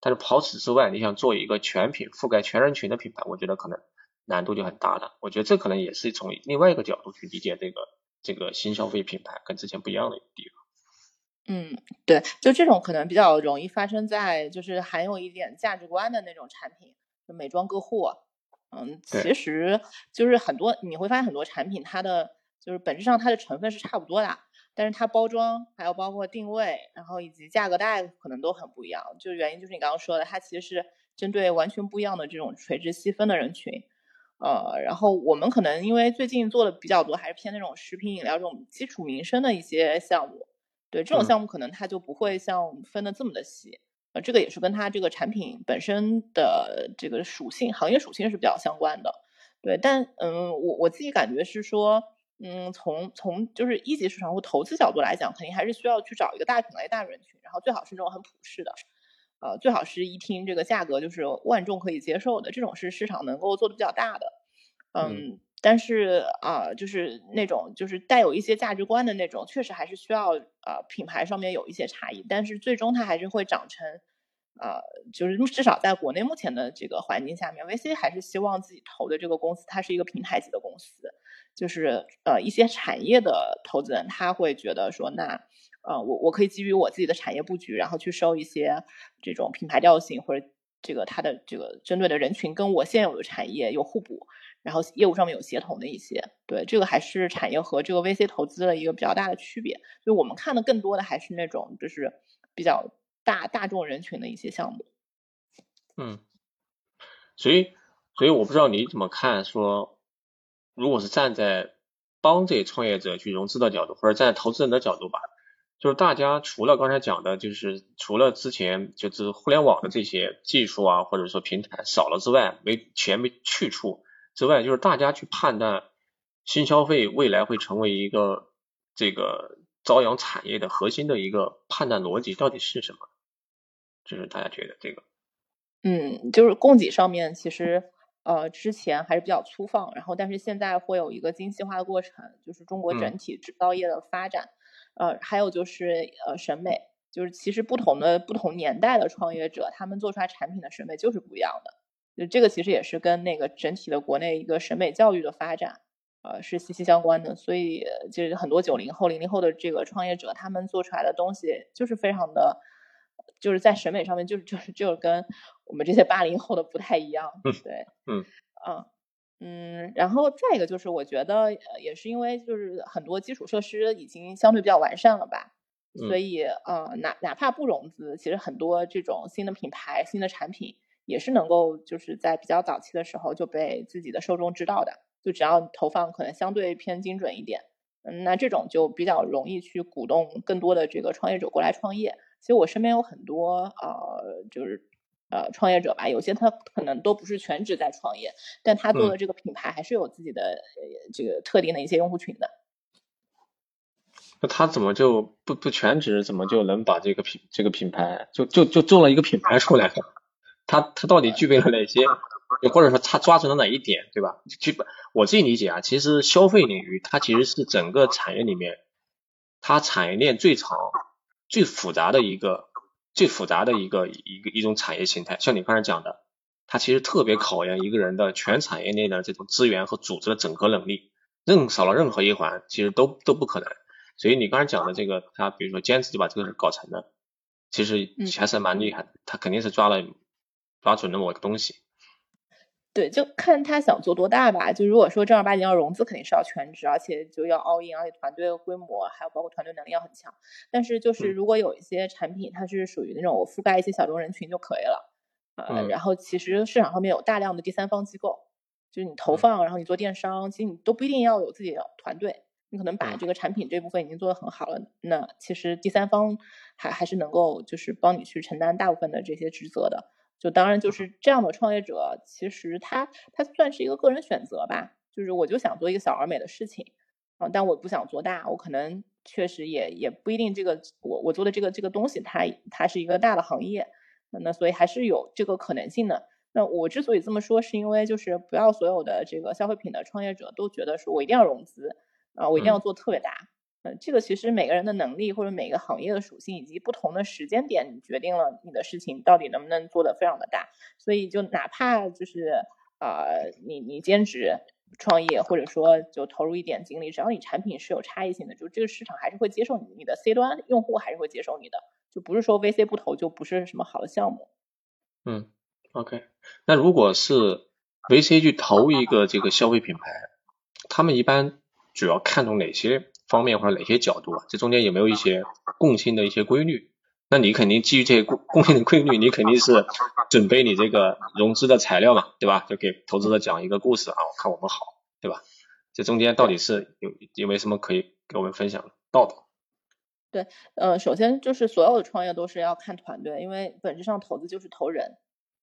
但是跑此之外，你想做一个全品覆盖全人群的品牌，我觉得可能难度就很大了。我觉得这可能也是从另外一个角度去理解这个这个新消费品牌跟之前不一样的一个地方。嗯，对，就这种可能比较容易发生在就是含有一点价值观的那种产品，就美妆个护。嗯，其实就是很多你会发现很多产品它的就是本质上它的成分是差不多的。但是它包装还有包括定位，然后以及价格带可能都很不一样。就原因就是你刚刚说的，它其实是针对完全不一样的这种垂直细分的人群。呃，然后我们可能因为最近做的比较多，还是偏那种食品饮料这种基础民生的一些项目。对这种项目，可能它就不会像分的这么的细。呃，这个也是跟它这个产品本身的这个属性、行业属性是比较相关的。对，但嗯，我我自己感觉是说。嗯，从从就是一级市场或投资角度来讲，肯定还是需要去找一个大品类、大人群，然后最好是那种很普适的，呃，最好是一听这个价格就是万众可以接受的，这种是市场能够做的比较大的。嗯，但是啊，就是那种就是带有一些价值观的那种，确实还是需要呃品牌上面有一些差异，但是最终它还是会长成，呃，就是至少在国内目前的这个环境下面，VC 还是希望自己投的这个公司它是一个平台级的公司。就是呃一些产业的投资人，他会觉得说，那呃我我可以基于我自己的产业布局，然后去收一些这种品牌调性或者这个它的这个针对的人群跟我现有的产业有互补，然后业务上面有协同的一些，对这个还是产业和这个 VC 投资的一个比较大的区别。所以我们看的更多的还是那种就是比较大大众人群的一些项目。嗯，所以所以我不知道你怎么看说。如果是站在帮这些创业者去融资的角度，或者站在投资人的角度吧，就是大家除了刚才讲的，就是除了之前就是互联网的这些技术啊，或者说平台少了之外，没钱没去处之外，就是大家去判断新消费未来会成为一个这个朝阳产业的核心的一个判断逻辑到底是什么？就是大家觉得这个，嗯，就是供给上面其实。呃，之前还是比较粗放，然后但是现在会有一个精细化的过程，就是中国整体制造业的发展，呃，还有就是呃审美，就是其实不同的不同年代的创业者，他们做出来产品的审美就是不一样的，就这个其实也是跟那个整体的国内一个审美教育的发展，呃，是息息相关的。所以就是很多九零后、零零后的这个创业者，他们做出来的东西就是非常的，就是在审美上面就是就是就是跟我们这些八零后的不太一样。对，嗯，嗯。嗯，然后再一个就是，我觉得也是因为就是很多基础设施已经相对比较完善了吧，所以呃，哪哪怕不融资，其实很多这种新的品牌、新的产品也是能够就是在比较早期的时候就被自己的受众知道的，就只要投放可能相对偏精准一点，嗯，那这种就比较容易去鼓动更多的这个创业者过来创业。其实我身边有很多呃，就是。呃，创业者吧，有些他可能都不是全职在创业，但他做的这个品牌还是有自己的呃这个特定的一些用户群的。那他怎么就不不全职，怎么就能把这个品这个品牌就就就做了一个品牌出来？他他到底具备了哪些，或者说他抓住了哪一点，对吧？基本我自己理解啊，其实消费领域它其实是整个产业里面，它产业链最长、最复杂的一个。最复杂的一个一个一种产业形态，像你刚才讲的，它其实特别考验一个人的全产业链的这种资源和组织的整合能力，任少了任何一环，其实都都不可能。所以你刚才讲的这个，他比如说坚持就把这个事搞成了，其实还是蛮厉害的，他肯定是抓了抓准了某个东西。对，就看他想做多大吧。就如果说正儿八经要融资，肯定是要全职，而且就要 all in，而且团队规模还有包括团队能力要很强。但是就是如果有一些产品，它是属于那种我覆盖一些小众人群就可以了，呃，然后其实市场上面有大量的第三方机构，就是你投放，然后你做电商，其实你都不一定要有自己的团队，你可能把这个产品这部分已经做得很好了，那其实第三方还还是能够就是帮你去承担大部分的这些职责的。就当然就是这样的创业者，其实他他算是一个个人选择吧。就是我就想做一个小而美的事情，啊，但我不想做大。我可能确实也也不一定这个我我做的这个这个东西，它它是一个大的行业，那所以还是有这个可能性的。那我之所以这么说，是因为就是不要所有的这个消费品的创业者都觉得说我一定要融资啊，我一定要做特别大。呃，这个其实每个人的能力或者每个行业的属性以及不同的时间点，决定了你的事情到底能不能做得非常的大。所以就哪怕就是呃，你你兼职创业或者说就投入一点精力，只要你产品是有差异性的，就这个市场还是会接受你，你的 C 端用户还是会接受你的，就不是说 VC 不投就不是什么好的项目。嗯，OK，那如果是 VC 去投一个这个消费品牌，他们一般主要看重哪些？方面或者哪些角度啊？这中间有没有一些共性的一些规律？那你肯定基于这些共共性的规律，你肯定是准备你这个融资的材料嘛，对吧？就给投资者讲一个故事啊，我看我们好，对吧？这中间到底是有有没有什么可以给我们分享的道道？对，呃，首先就是所有的创业都是要看团队，因为本质上投资就是投人，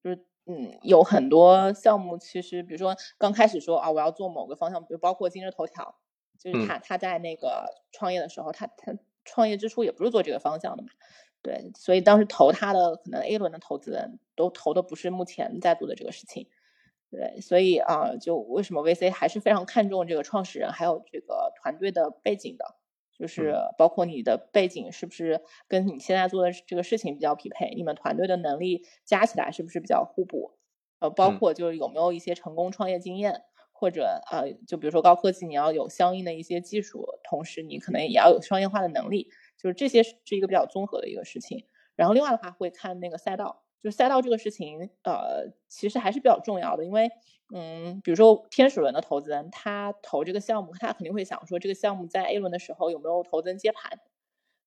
就是嗯，有很多项目其实，比如说刚开始说啊，我要做某个方向，比如包括今日头条。就是他他在那个创业的时候，他他创业之初也不是做这个方向的嘛，对，所以当时投他的可能 A 轮的投资人都投的不是目前在做的这个事情，对，所以啊，就为什么 VC 还是非常看重这个创始人还有这个团队的背景的，就是包括你的背景是不是跟你现在做的这个事情比较匹配，你们团队的能力加起来是不是比较互补，呃，包括就是有没有一些成功创业经验。或者呃，就比如说高科技，你要有相应的一些技术，同时你可能也要有商业化的能力，就是这些是一个比较综合的一个事情。然后另外的话会看那个赛道，就是赛道这个事情，呃，其实还是比较重要的，因为嗯，比如说天使轮的投资人，他投这个项目，他肯定会想说这个项目在 A 轮的时候有没有投资人接盘，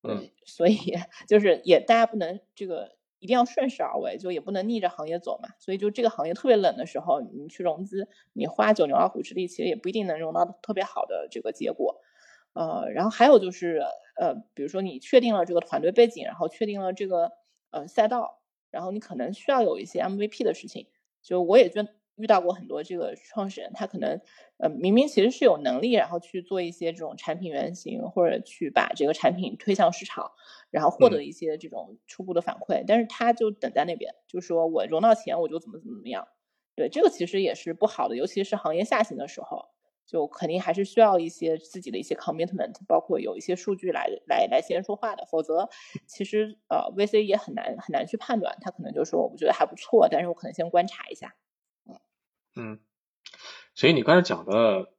嗯，所以 <laughs> 就是也大家不能这个。一定要顺势而为，就也不能逆着行业走嘛。所以就这个行业特别冷的时候，你去融资，你花九牛二虎之力，其实也不一定能融到特别好的这个结果。呃，然后还有就是，呃，比如说你确定了这个团队背景，然后确定了这个呃赛道，然后你可能需要有一些 MVP 的事情。就我也觉。遇到过很多这个创始人，他可能呃明明其实是有能力，然后去做一些这种产品原型，或者去把这个产品推向市场，然后获得一些这种初步的反馈，但是他就等在那边，就说我融到钱我就怎么怎么怎么样。对，这个其实也是不好的，尤其是行业下行的时候，就肯定还是需要一些自己的一些 commitment，包括有一些数据来来来先说话的，否则其实呃 VC 也很难很难去判断，他可能就说我觉得还不错，但是我可能先观察一下。嗯，所以你刚才讲的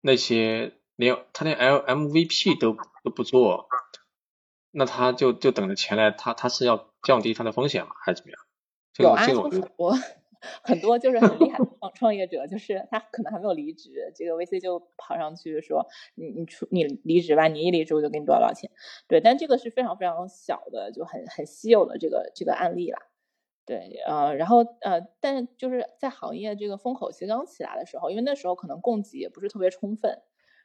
那些，连他连 L MVP 都都不做，那他就就等着钱来，他他是要降低他的风险吗？还是怎么样？有啊，就很多很多就是很厉害的创创业者，就是他可能还没有离职，这个 VC 就跑上去说你你出你离职吧，你一离职我就给你多少多少钱。对，但这个是非常非常小的，就很很稀有的这个这个案例啦。对，呃，然后呃，但就是在行业这个风口期刚起来的时候，因为那时候可能供给也不是特别充分。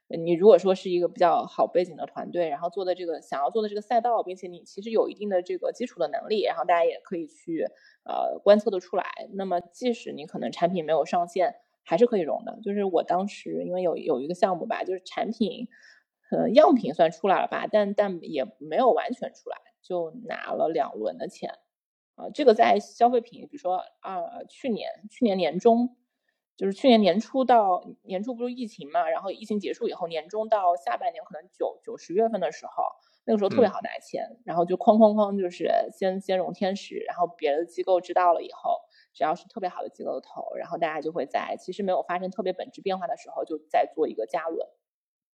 你如果说是一个比较好背景的团队，然后做的这个想要做的这个赛道，并且你其实有一定的这个基础的能力，然后大家也可以去呃观测的出来。那么即使你可能产品没有上线，还是可以融的。就是我当时因为有有一个项目吧，就是产品呃样品算出来了吧，但但也没有完全出来，就拿了两轮的钱啊。这个在消费品，比如说啊去年去年年中。就是去年年初到年初不是疫情嘛，然后疫情结束以后，年中到下半年可能九九十月份的时候，那个时候特别好拿钱，然后就哐哐哐，就是先先融天使，然后别的机构知道了以后，只要是特别好的机构投，然后大家就会在其实没有发生特别本质变化的时候，就再做一个加轮。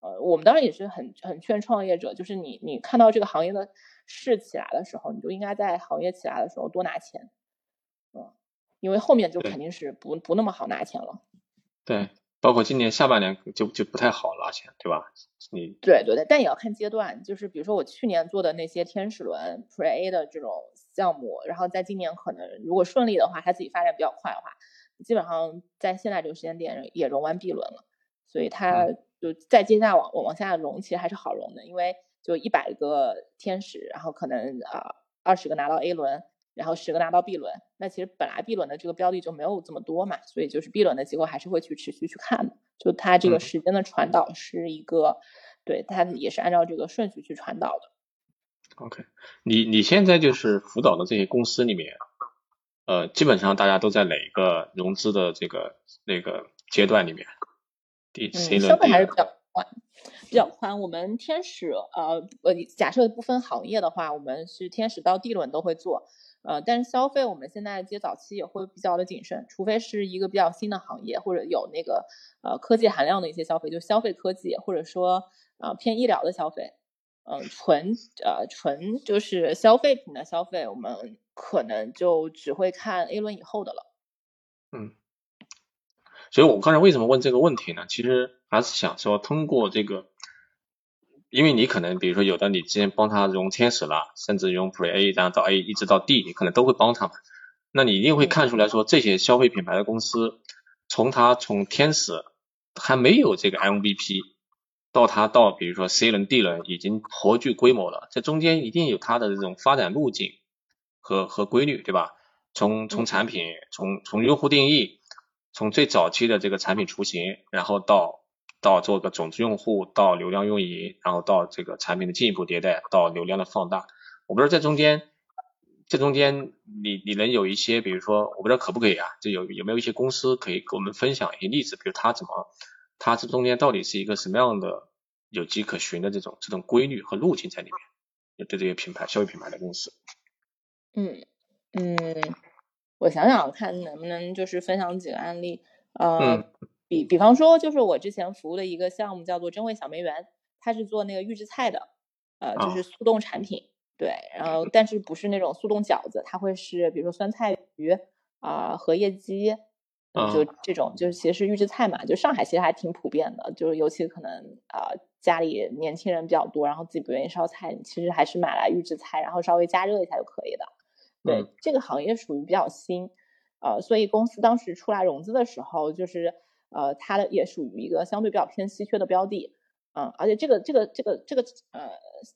呃，我们当然也是很很劝创业者，就是你你看到这个行业的势起来的时候，你就应该在行业起来的时候多拿钱。嗯因为后面就肯定是不不那么好拿钱了，对，包括今年下半年就就不太好拿钱，对吧？你对对对，但也要看阶段，就是比如说我去年做的那些天使轮 Pre A 的这种项目，然后在今年可能如果顺利的话，它自己发展比较快的话，基本上在现在这个时间点也融完 B 轮了，所以它就再接下往往下融，其实还是好融的，因为就一百个天使，然后可能啊二十个拿到 A 轮。然后十个拿到 B 轮，那其实本来 B 轮的这个标的就没有这么多嘛，所以就是 B 轮的机构还是会去持续去看的，就它这个时间的传导是一个，对它也是按照这个顺序去传导的。OK，你你现在就是辅导的这些公司里面，呃，基本上大家都在哪一个融资的这个那个阶段里面？第 C 轮、消费还是比较宽，比较宽。我们天使呃呃，假设不分行业的话，我们是天使到 D 轮都会做。呃，但是消费我们现在接早期也会比较的谨慎，除非是一个比较新的行业，或者有那个呃科技含量的一些消费，就消费科技，或者说呃偏医疗的消费，嗯，纯呃纯就是消费品的消费，我们可能就只会看 A 轮以后的了。嗯，所以我刚才为什么问这个问题呢？其实还是想说通过这个。因为你可能，比如说有的你之前帮他融天使了，甚至融 Pre A，然后到 A 一直到 D，你可能都会帮他们。那你一定会看出来说，这些消费品牌的公司，从他从天使还没有这个 MVP，到他到比如说 C 轮 D 轮已经颇具规模了，这中间一定有它的这种发展路径和和规律，对吧？从从产品，从从用户定义，从最早期的这个产品雏形，然后到。到做个种子用户，到流量运营，然后到这个产品的进一步迭代，到流量的放大。我不知道在中间，这中间你你能有一些，比如说，我不知道可不可以啊？就有有没有一些公司可以给我们分享一些例子？比如他怎么，他这中间到底是一个什么样的有迹可循的这种这种规律和路径在里面？对这些品牌消费品牌的公司。嗯嗯，我想想看能不能就是分享几个案例，呃。比比方说，就是我之前服务的一个项目叫做真味小梅园，它是做那个预制菜的，呃，就是速冻产品，对，然后但是不是那种速冻饺子，它会是比如说酸菜鱼啊、荷叶鸡，就这种，就是其实是预制菜嘛，就上海其实还挺普遍的，就是尤其可能啊家里年轻人比较多，然后自己不愿意烧菜，其实还是买来预制菜，然后稍微加热一下就可以的。对，这个行业属于比较新，呃，所以公司当时出来融资的时候，就是。呃，它的也属于一个相对比较偏稀缺的标的，嗯，而且这个这个这个这个呃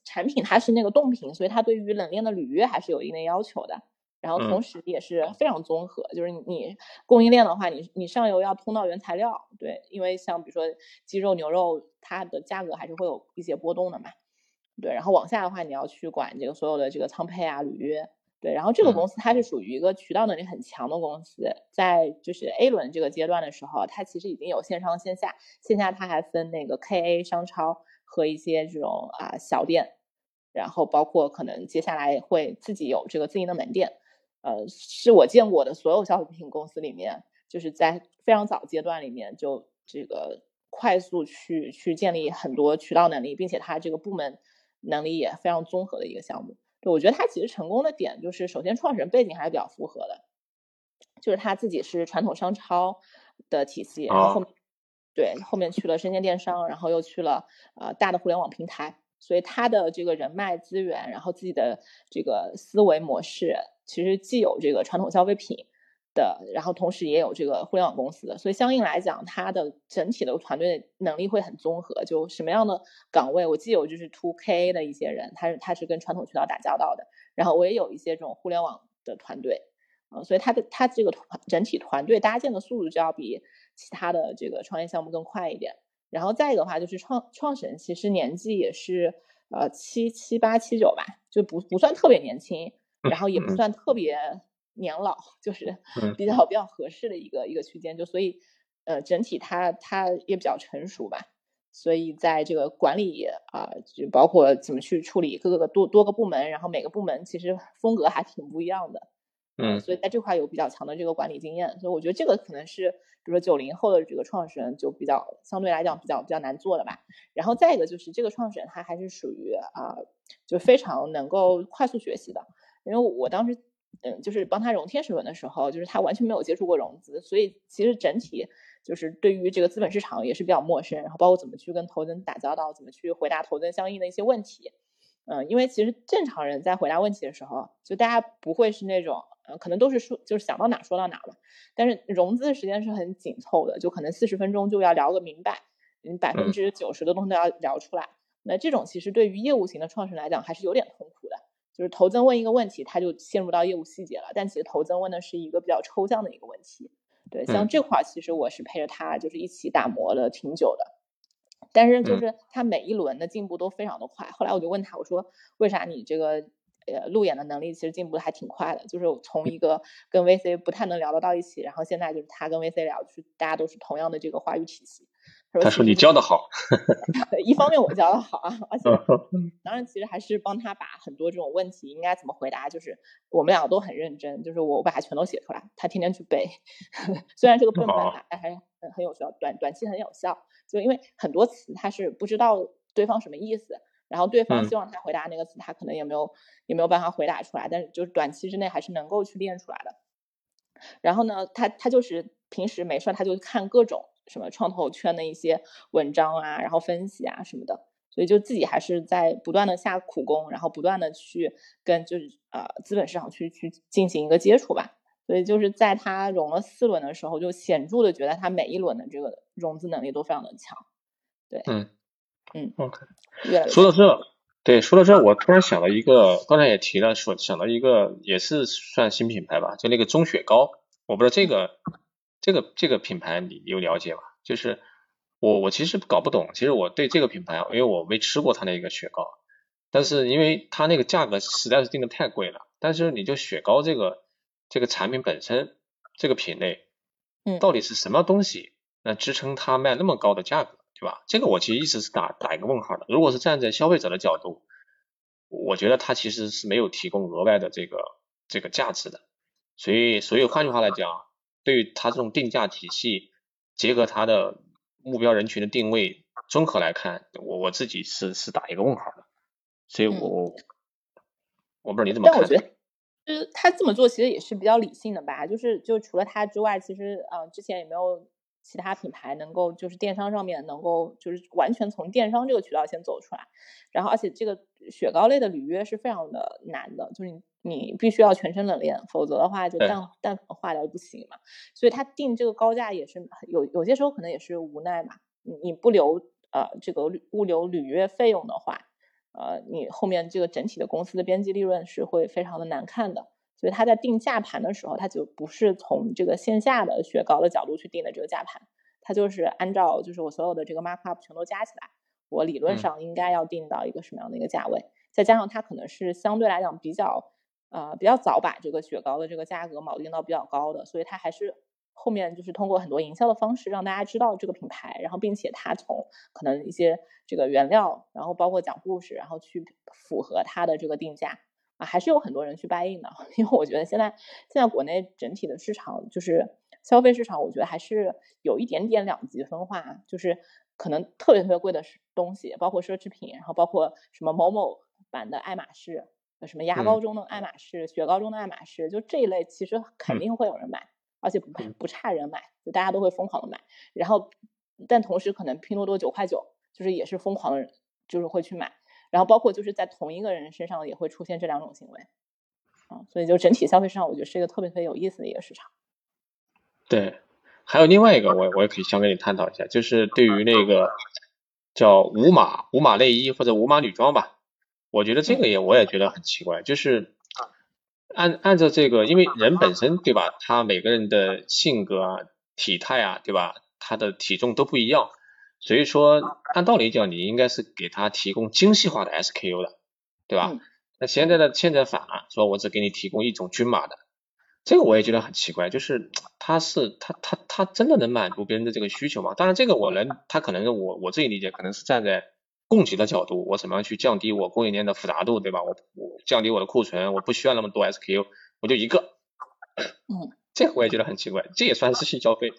产品它是那个冻品，所以它对于冷链的履约还是有一定的要求的。然后同时也是非常综合，就是你供应链的话，你你上游要通到原材料，对，因为像比如说鸡肉、牛肉，它的价格还是会有一些波动的嘛，对。然后往下的话，你要去管这个所有的这个仓配啊、履约。对，然后这个公司它是属于一个渠道能力很强的公司，在就是 A 轮这个阶段的时候，它其实已经有线上线下，线下它还分那个 KA 商超和一些这种啊小店，然后包括可能接下来会自己有这个自营的门店，呃，是我见过的所有消费品公司里面就是在非常早阶段里面就这个快速去去建立很多渠道能力，并且它这个部门能力也非常综合的一个项目。对我觉得他其实成功的点就是，首先创始人背景还是比较符合的，就是他自己是传统商超的体系，然后后面对后面去了生鲜电商，然后又去了呃大的互联网平台，所以他的这个人脉资源，然后自己的这个思维模式，其实既有这个传统消费品。的，然后同时也有这个互联网公司的，所以相应来讲，它的整体的团队能力会很综合。就什么样的岗位，我既有就是 to K 的一些人，他是他是跟传统渠道打交道的，然后我也有一些这种互联网的团队，嗯，所以他的他这个团整体团队搭建的速度就要比其他的这个创业项目更快一点。然后再一个的话，就是创创始人其实年纪也是呃七七八七九吧，就不不算特别年轻，然后也不算特别。年老就是比较比较合适的一个一个区间，就所以呃整体它它也比较成熟吧，所以在这个管理啊，就包括怎么去处理各个多多个部门，然后每个部门其实风格还挺不一样的，嗯，所以在这块有比较强的这个管理经验，所以我觉得这个可能是比如说九零后的这个创始人就比较相对来讲比较比较难做的吧。然后再一个就是这个创始人他还是属于啊就非常能够快速学习的，因为我当时。嗯，就是帮他融天使轮的时候，就是他完全没有接触过融资，所以其实整体就是对于这个资本市场也是比较陌生，然后包括怎么去跟投资人打交道，怎么去回答投资人相应的一些问题。嗯，因为其实正常人在回答问题的时候，就大家不会是那种，呃，可能都是说就是想到哪说到哪嘛。但是融资的时间是很紧凑的，就可能四十分钟就要聊个明白，你百分之九十的东西都要聊出来。那这种其实对于业务型的创始人来讲还是有点痛苦的。就是投资问一个问题，他就陷入到业务细节了。但其实投资问的是一个比较抽象的一个问题。对，像这块其实我是陪着他，就是一起打磨了挺久的。但是就是他每一轮的进步都非常的快。后来我就问他，我说为啥你这个呃路演的能力其实进步的还挺快的？就是从一个跟 VC 不太能聊得到一起，然后现在就是他跟 VC 聊，就是大家都是同样的这个话语体系。他说你教的好，<laughs> 一方面我教的好啊，而且当然其实还是帮他把很多这种问题应该怎么回答，就是我们两个都很认真，就是我把它全都写出来，他天天去背。<laughs> 虽然这个笨办法，但还很很有效，短短期很有效。就因为很多词他是不知道对方什么意思，然后对方希望他回答那个词，他可能也没有也没有办法回答出来，但是就是短期之内还是能够去练出来的。然后呢，他他就是平时没事他就看各种。什么创投圈的一些文章啊，然后分析啊什么的，所以就自己还是在不断的下苦功，然后不断的去跟就是呃资本市场去去进行一个接触吧。所以就是在他融了四轮的时候，就显著的觉得他每一轮的这个融资能力都非常的强。对，嗯嗯，OK。说到这，对，说到这，我突然想到一个，刚才也提了，说想到一个也是算新品牌吧，就那个钟雪糕，我不知道这个。这个这个品牌你有了解吗？就是我我其实搞不懂，其实我对这个品牌，因为我没吃过它那个雪糕，但是因为它那个价格实在是定的太贵了。但是你就雪糕这个这个产品本身这个品类，嗯，到底是什么东西那支撑它卖那么高的价格，对吧？这个我其实一直是打打一个问号的。如果是站在消费者的角度，我觉得它其实是没有提供额外的这个这个价值的。所以所以换句话来讲。对于它这种定价体系，结合它的目标人群的定位，综合来看，我我自己是是打一个问号的，所以我我我不知道你怎么看。但我觉得，就是他这么做其实也是比较理性的吧，就是就除了他之外，其实呃之前也没有其他品牌能够就是电商上面能够就是完全从电商这个渠道先走出来，然后而且这个雪糕类的履约是非常的难的，就是你。你必须要全程冷链，否则的话就蛋蛋粉化掉就不行嘛。所以他定这个高价也是有有些时候可能也是无奈嘛。你你不留呃这个物流履约费用的话，呃你后面这个整体的公司的边际利润是会非常的难看的。所以他在定价盘的时候，他就不是从这个线下的雪糕的角度去定的这个价盘，他就是按照就是我所有的这个 markup 全都加起来，我理论上应该要定到一个什么样的一个价位，再加上它可能是相对来讲比较。呃，比较早把这个雪糕的这个价格锚定到比较高的，所以它还是后面就是通过很多营销的方式让大家知道这个品牌，然后并且它从可能一些这个原料，然后包括讲故事，然后去符合它的这个定价啊，还是有很多人去 buy in 的，<laughs> 因为我觉得现在现在国内整体的市场就是消费市场我觉得还是有一点点两极分化，就是可能特别特别贵的东西，包括奢侈品，然后包括什么某某版的爱马仕，什么牙膏中的爱马仕、雪糕中的爱马仕，就这一类其实肯定会有人买，而且不不差人买，就大家都会疯狂的买。然后，但同时可能拼多多九块九，就是也是疯狂的人，就是会去买。然后包括就是在同一个人身上也会出现这两种行为。啊，所以就整体消费市场，我觉得是一个特别特别有意思的一个市场。对，还有另外一个，我我也可以想跟你探讨一下，就是对于那个叫无码无码内衣或者无码女装吧，我觉得这个也我也觉得很奇怪，就是按按照这个，因为人本身对吧，他每个人的性格啊、体态啊，对吧，他的体重都不一样，所以说按道理讲，你应该是给他提供精细化的 SKU 的，对吧？那现在的现在反了，说我只给你提供一种均码的，这个我也觉得很奇怪，就是他是他他他真的能满足别人的这个需求吗？当然这个我能，他可能是我我自己理解，可能是站在供给的角度，我怎么样去降低我供应链的复杂度，对吧？我我降低我的库存，我不需要那么多 SKU，我就一个，嗯，这个我也觉得很奇怪，这也算是性消费。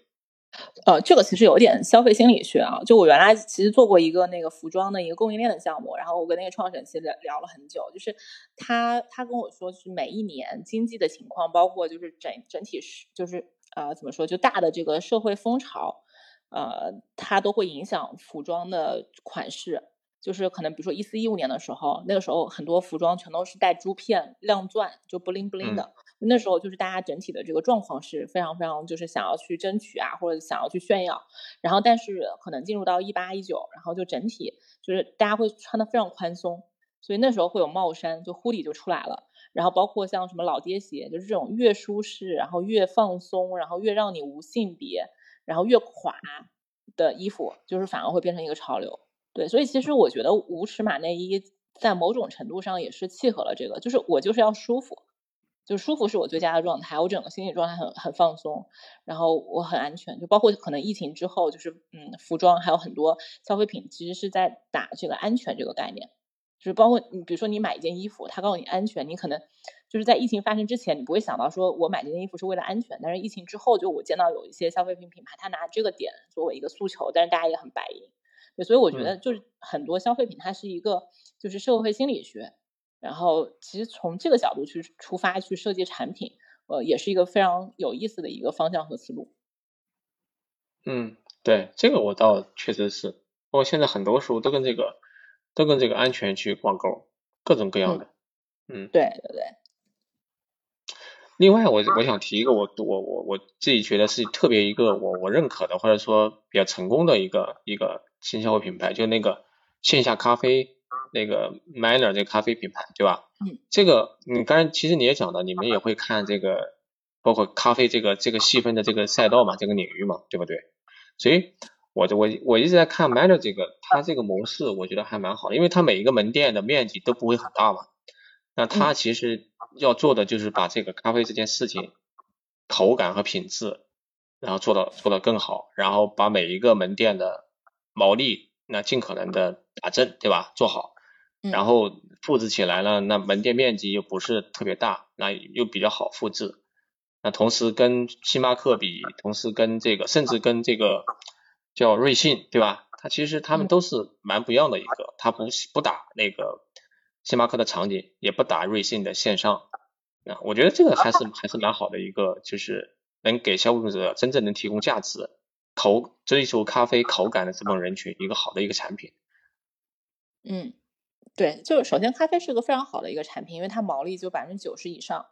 呃，这个其实有点消费心理学啊。就我原来其实做过一个那个服装的一个供应链的项目，然后我跟那个创始人其实聊聊了很久，就是他他跟我说，是每一年经济的情况，包括就是整整体是就是呃怎么说，就大的这个社会风潮，呃，它都会影响服装的款式。就是可能比如说一四一五年的时候，那个时候很多服装全都是带珠片、亮钻，就 bling bling 的。那时候就是大家整体的这个状况是非常非常，就是想要去争取啊，或者想要去炫耀。然后，但是可能进入到一八一九，然后就整体就是大家会穿的非常宽松，所以那时候会有帽衫，就呼里就出来了。然后包括像什么老爹鞋，就是这种越舒适，然后越放松，然后越让你无性别，然后越垮的衣服，就是反而会变成一个潮流。对，所以其实我觉得无尺码内衣在某种程度上也是契合了这个，就是我就是要舒服。就舒服是我最佳的状态，我整个心理状态很很放松，然后我很安全。就包括可能疫情之后，就是嗯，服装还有很多消费品，其实是在打这个安全这个概念。就是包括你比如说你买一件衣服，他告诉你安全，你可能就是在疫情发生之前，你不会想到说我买这件衣服是为了安全。但是疫情之后，就我见到有一些消费品品牌，他拿这个点作为一个诉求，但是大家也很白银。对，所以我觉得就是很多消费品，它是一个就是社会心理学。然后，其实从这个角度去出发去设计产品，呃，也是一个非常有意思的一个方向和思路。嗯，对，这个我倒确实是，包括现在很多书都跟这个，都跟这个安全去挂钩，各种各样的。嗯，对对对。另外，我我想提一个，我我我我自己觉得是特别一个我我认可的，或者说比较成功的一个一个新消费品牌，就那个线下咖啡。那个 Manner 这个咖啡品牌，对吧？嗯。这个你刚才其实你也讲了，你们也会看这个，包括咖啡这个这个细分的这个赛道嘛，这个领域嘛，对不对？所以，我我我一直在看 Manner 这个，它这个模式我觉得还蛮好的，因为它每一个门店的面积都不会很大嘛。那它其实要做的就是把这个咖啡这件事情，口感和品质，然后做到做到更好，然后把每一个门店的毛利那尽可能的打正，对吧？做好。然后复制起来了，那门店面积又不是特别大，那又比较好复制。那同时跟星巴克比，同时跟这个，甚至跟这个叫瑞幸，对吧？它其实他们都是蛮不一样的一个，它不不打那个星巴克的场景，也不打瑞幸的线上。啊，我觉得这个还是还是蛮好的一个，就是能给消费者真正能提供价值、口追求咖啡口感的这帮人群一个好的一个产品。嗯。对，就是首先咖啡是个非常好的一个产品，因为它毛利就百分之九十以上，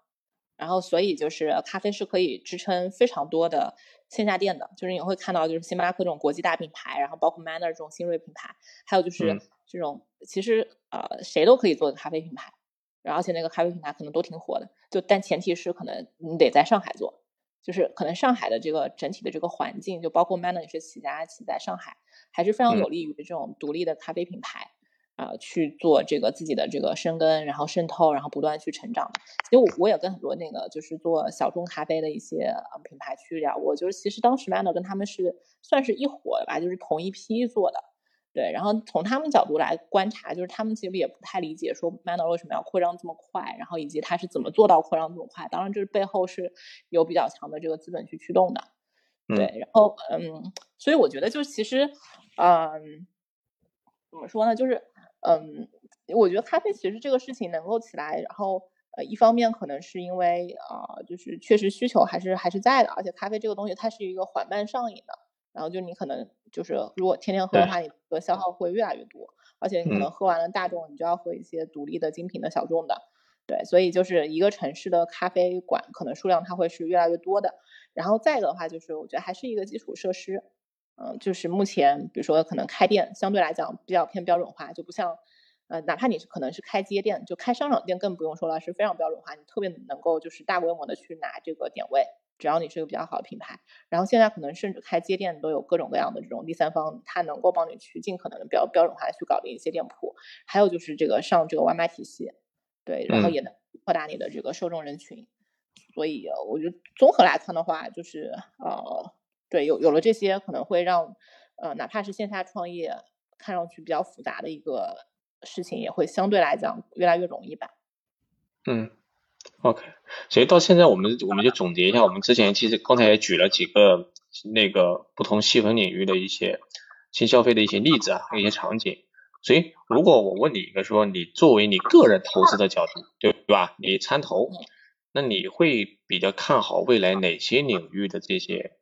然后所以就是咖啡是可以支撑非常多的线下店的，就是你会看到就是星巴克这种国际大品牌，然后包括 Manner 这种新锐品牌，还有就是这种其实呃谁都可以做的咖啡品牌，然后而且那个咖啡品牌可能都挺火的，就但前提是可能你得在上海做，就是可能上海的这个整体的这个环境，就包括 Manner 也是起家起在上海，还是非常有利于这种独立的咖啡品牌。啊，去做这个自己的这个生根，然后渗透，然后不断去成长。其实我我也跟很多那个就是做小众咖啡的一些品牌去聊过，就是其实当时 Manner 跟他们是算是一伙的吧，就是同一批做的。对，然后从他们角度来观察，就是他们其实也不太理解说 Manner 为什么要扩张这么快，然后以及他是怎么做到扩张这么快。当然，就是背后是有比较强的这个资本去驱动的。对，然后嗯，所以我觉得就其实，嗯，怎么说呢？就是嗯，我觉得咖啡其实这个事情能够起来，然后呃，一方面可能是因为啊，就是确实需求还是还是在的，而且咖啡这个东西它是一个缓慢上瘾的，然后就你可能就是如果天天喝的话，你的消耗会越来越多，而且你可能喝完了大众，你就要喝一些独立的精品的小众的。对，所以就是一个城市的咖啡馆可能数量它会是越来越多的，然后再一个的话就是我觉得还是一个基础设施，嗯，就是目前比如说可能开店相对来讲比较偏标准化，就不像，呃，哪怕你是可能是开街店，就开商场店更不用说了，是非常标准化，你特别能够就是大规模的去拿这个点位，只要你是一个比较好的品牌，然后现在可能甚至开街店都有各种各样的这种第三方，它能够帮你去尽可能的标标准化的去搞定一些店铺，还有就是这个上这个外卖体系。对，然后也能扩大你的这个受众人群，所以我觉得综合来看的话，就是呃，对，有有了这些，可能会让呃，哪怕是线下创业看上去比较复杂的一个事情，也会相对来讲越来越容易吧。嗯，OK，所以到现在我们我们就总结一下，我们之前其实刚才也举了几个那个不同细分领域的一些新消费的一些例子啊，一些场景。所以，如果我问你一个说，你作为你个人投资的角度，对对吧？你参投，那你会比较看好未来哪些领域的这些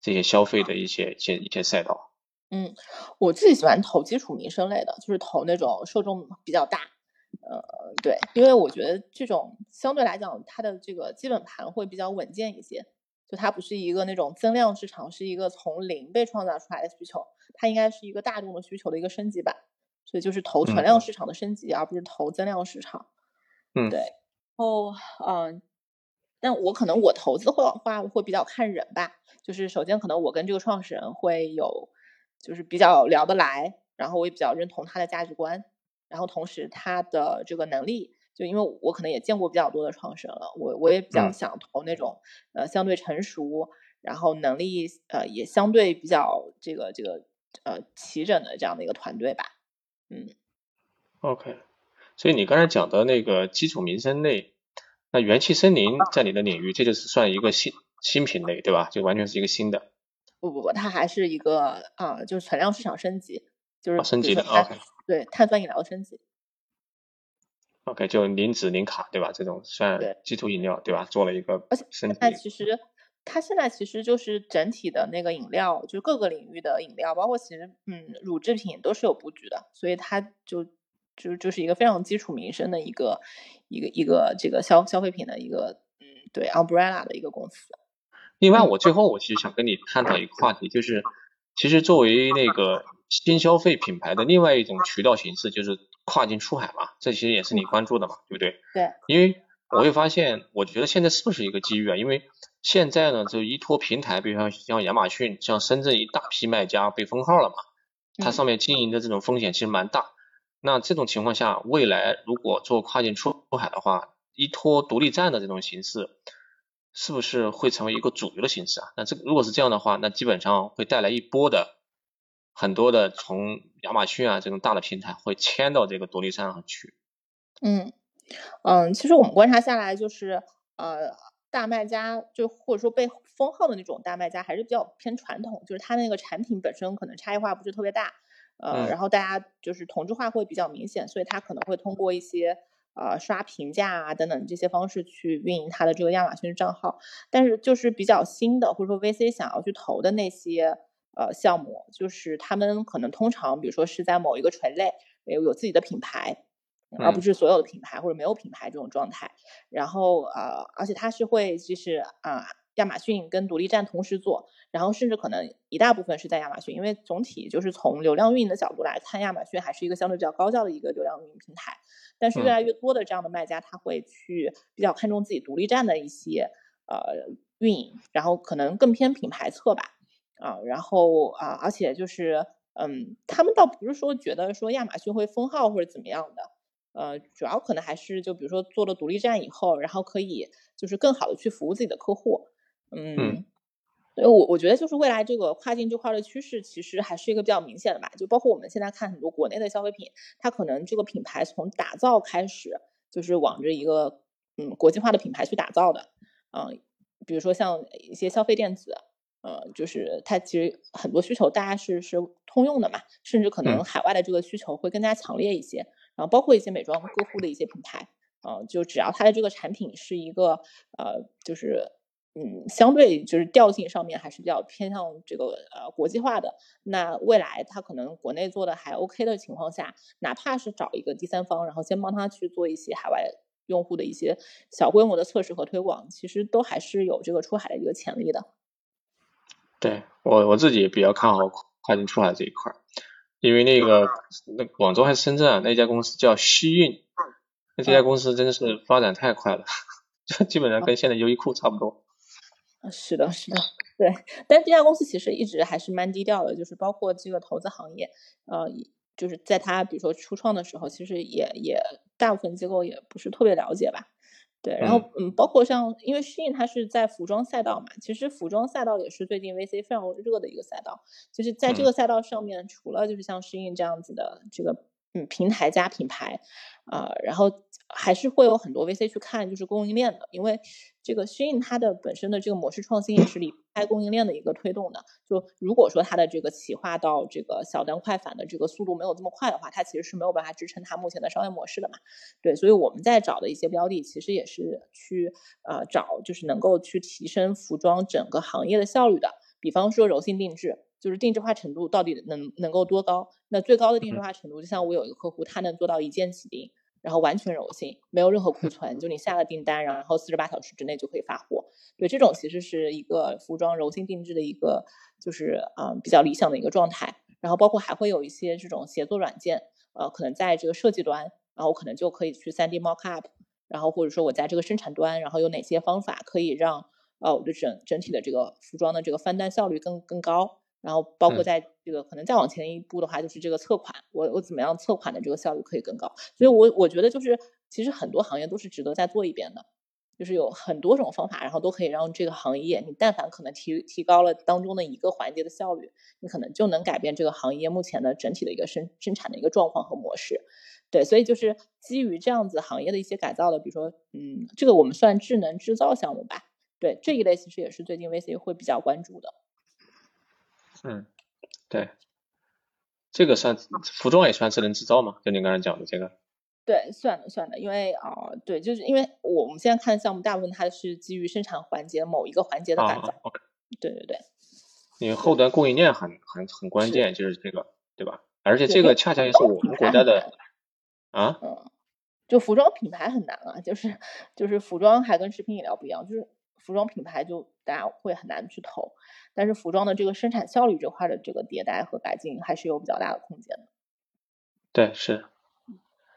这些消费的一些一些一些赛道？嗯，我自己喜欢投基础民生类的，就是投那种受众比较大，呃，对，因为我觉得这种相对来讲，它的这个基本盘会比较稳健一些，就它不是一个那种增量市场，是一个从零被创造出来的需求，它应该是一个大众的需求的一个升级版。所以就是投存量市场的升级，而不是投增量市场。嗯，对。后，嗯，但我可能我投资会话会比较看人吧。就是首先可能我跟这个创始人会有，就是比较聊得来，然后我也比较认同他的价值观，然后同时他的这个能力，就因为我可能也见过比较多的创始人了，我我也比较想投那种呃相对成熟，然后能力呃也相对比较这个这个呃齐整的这样的一个团队吧。嗯，OK，所以你刚才讲的那个基础民生类，那元气森林在你的领域，这就是算一个新新品类，对吧？就完全是一个新的。不不不，它还是一个啊，就是存量市场升级，就是升级的 OK，对，碳酸饮料升级。OK，就零脂零卡，对吧？这种算基础饮料，对吧？做了一个升级。其实。它现在其实就是整体的那个饮料，就各个领域的饮料，包括其实嗯乳制品都是有布局的，所以它就就就是一个非常基础民生的一个一个一个这个消消费品的一个嗯对 umbrella 的一个公司。另外，我最后我其实想跟你探讨一个话题，就是其实作为那个新消费品牌的另外一种渠道形式，就是跨境出海嘛，这其实也是你关注的嘛，对不对？对。因为我会发现，我觉得现在是不是一个机遇啊？因为现在呢，就依托平台，比如像像亚马逊，像深圳一大批卖家被封号了嘛，它上面经营的这种风险其实蛮大。那这种情况下，未来如果做跨境出海的话，依托独立站的这种形式，是不是会成为一个主流的形式啊？那这如果是这样的话，那基本上会带来一波的很多的从亚马逊啊这种大的平台会迁到这个独立站上去。嗯。嗯，其实我们观察下来，就是呃，大卖家就或者说被封号的那种大卖家，还是比较偏传统，就是他那个产品本身可能差异化不是特别大，呃，然后大家就是同质化会比较明显，所以他可能会通过一些呃刷评价啊等等这些方式去运营他的这个亚马逊账号。但是就是比较新的或者说 VC 想要去投的那些呃项目，就是他们可能通常比如说是在某一个垂类有有自己的品牌。而不是所有的品牌或者没有品牌这种状态，然后呃，而且它是会就是啊，亚马逊跟独立站同时做，然后甚至可能一大部分是在亚马逊，因为总体就是从流量运营的角度来看，亚马逊还是一个相对比较高效的一个流量运营平台。但是越来越多的这样的卖家，他会去比较看重自己独立站的一些呃运营，然后可能更偏品牌侧吧，啊，然后啊，而且就是嗯，他们倒不是说觉得说亚马逊会封号或者怎么样的。呃，主要可能还是就比如说做了独立站以后，然后可以就是更好的去服务自己的客户，嗯，所以我我觉得就是未来这个跨境这块的趋势其实还是一个比较明显的吧，就包括我们现在看很多国内的消费品，它可能这个品牌从打造开始就是往着一个嗯国际化的品牌去打造的，嗯，比如说像一些消费电子，呃，就是它其实很多需求大家是是通用的嘛，甚至可能海外的这个需求会更加强烈一些。然后包括一些美妆客户的一些品牌，呃，就只要它的这个产品是一个呃，就是嗯，相对就是调性上面还是比较偏向这个呃国际化的，那未来它可能国内做的还 OK 的情况下，哪怕是找一个第三方，然后先帮他去做一些海外用户的一些小规模的测试和推广，其实都还是有这个出海的一个潜力的。对我我自己比较看好跨境出海这一块，因为那个那广州还是深圳啊，那家公司叫西运，那这家公司真的是发展太快了，<laughs> 就基本上跟现在优衣库差不多。是的，是的，对。但这家公司其实一直还是蛮低调的，就是包括这个投资行业，呃，就是在它比如说初创的时候，其实也也大部分机构也不是特别了解吧。对，然后嗯，包括像，因为 Shein 它是在服装赛道嘛，其实服装赛道也是最近 VC 非常热的一个赛道。就是在这个赛道上面，除了就是像 Shein 这样子的这个嗯平台加品牌，啊，然后。还是会有很多 VC 去看，就是供应链的，因为这个 Shein 它的本身的这个模式创新也是离不开供应链的一个推动的。就如果说它的这个企划到这个小单快返的这个速度没有这么快的话，它其实是没有办法支撑它目前的商业模式的嘛。对，所以我们在找的一些标的，其实也是去呃找，就是能够去提升服装整个行业的效率的。比方说柔性定制，就是定制化程度到底能能够多高？那最高的定制化程度，就像我有一个客户，他能做到一键起订。然后完全柔性，没有任何库存，就你下了订单，然后四十八小时之内就可以发货。对，这种其实是一个服装柔性定制的一个，就是啊比较理想的一个状态。然后包括还会有一些这种协作软件，呃，可能在这个设计端，然后可能就可以去三 D mock up，然后或者说我在这个生产端，然后有哪些方法可以让呃我的整整体的这个服装的这个翻单效率更更高。然后包括在这个可能再往前一步的话，就是这个测款，我我怎么样测款的这个效率可以更高？所以，我我觉得就是其实很多行业都是值得再做一遍的，就是有很多种方法，然后都可以让这个行业，你但凡可能提提高了当中的一个环节的效率，你可能就能改变这个行业目前的整体的一个生生产的一个状况和模式。对，所以就是基于这样子行业的一些改造的，比如说，嗯，这个我们算智能制造项目吧。对，这一类其实也是最近 VC 会比较关注的。嗯，对，这个算服装也算智能制造嘛？就你刚才讲的这个。对，算的算的，因为啊，对，就是因为我们现在看项目，大部分它是基于生产环节某一个环节的改造。对对对。因为后端供应链很很很关键，就是这个，对吧？而且这个恰恰也是我们国家的啊。嗯。就服装品牌很难啊，就是就是服装还跟食品饮料不一样，就是服装品牌就大家会很难去投。但是服装的这个生产效率这块的这个迭代和改进还是有比较大的空间的。对，是。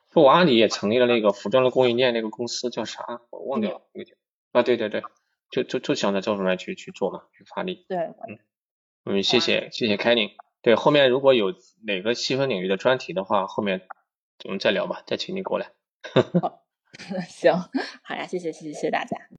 不，阿里也成立了那个服装的供应链那个公司，叫啥？我忘掉了那个。啊，对对对，就就就想着这方面去去做嘛，去发力。对，嗯。嗯，谢谢谢谢凯宁。对，后面如果有哪个细分领域的专题的话，后面我们再聊吧，再请你过来。<laughs> 好，<laughs> 行，好呀，谢谢谢谢谢谢大家。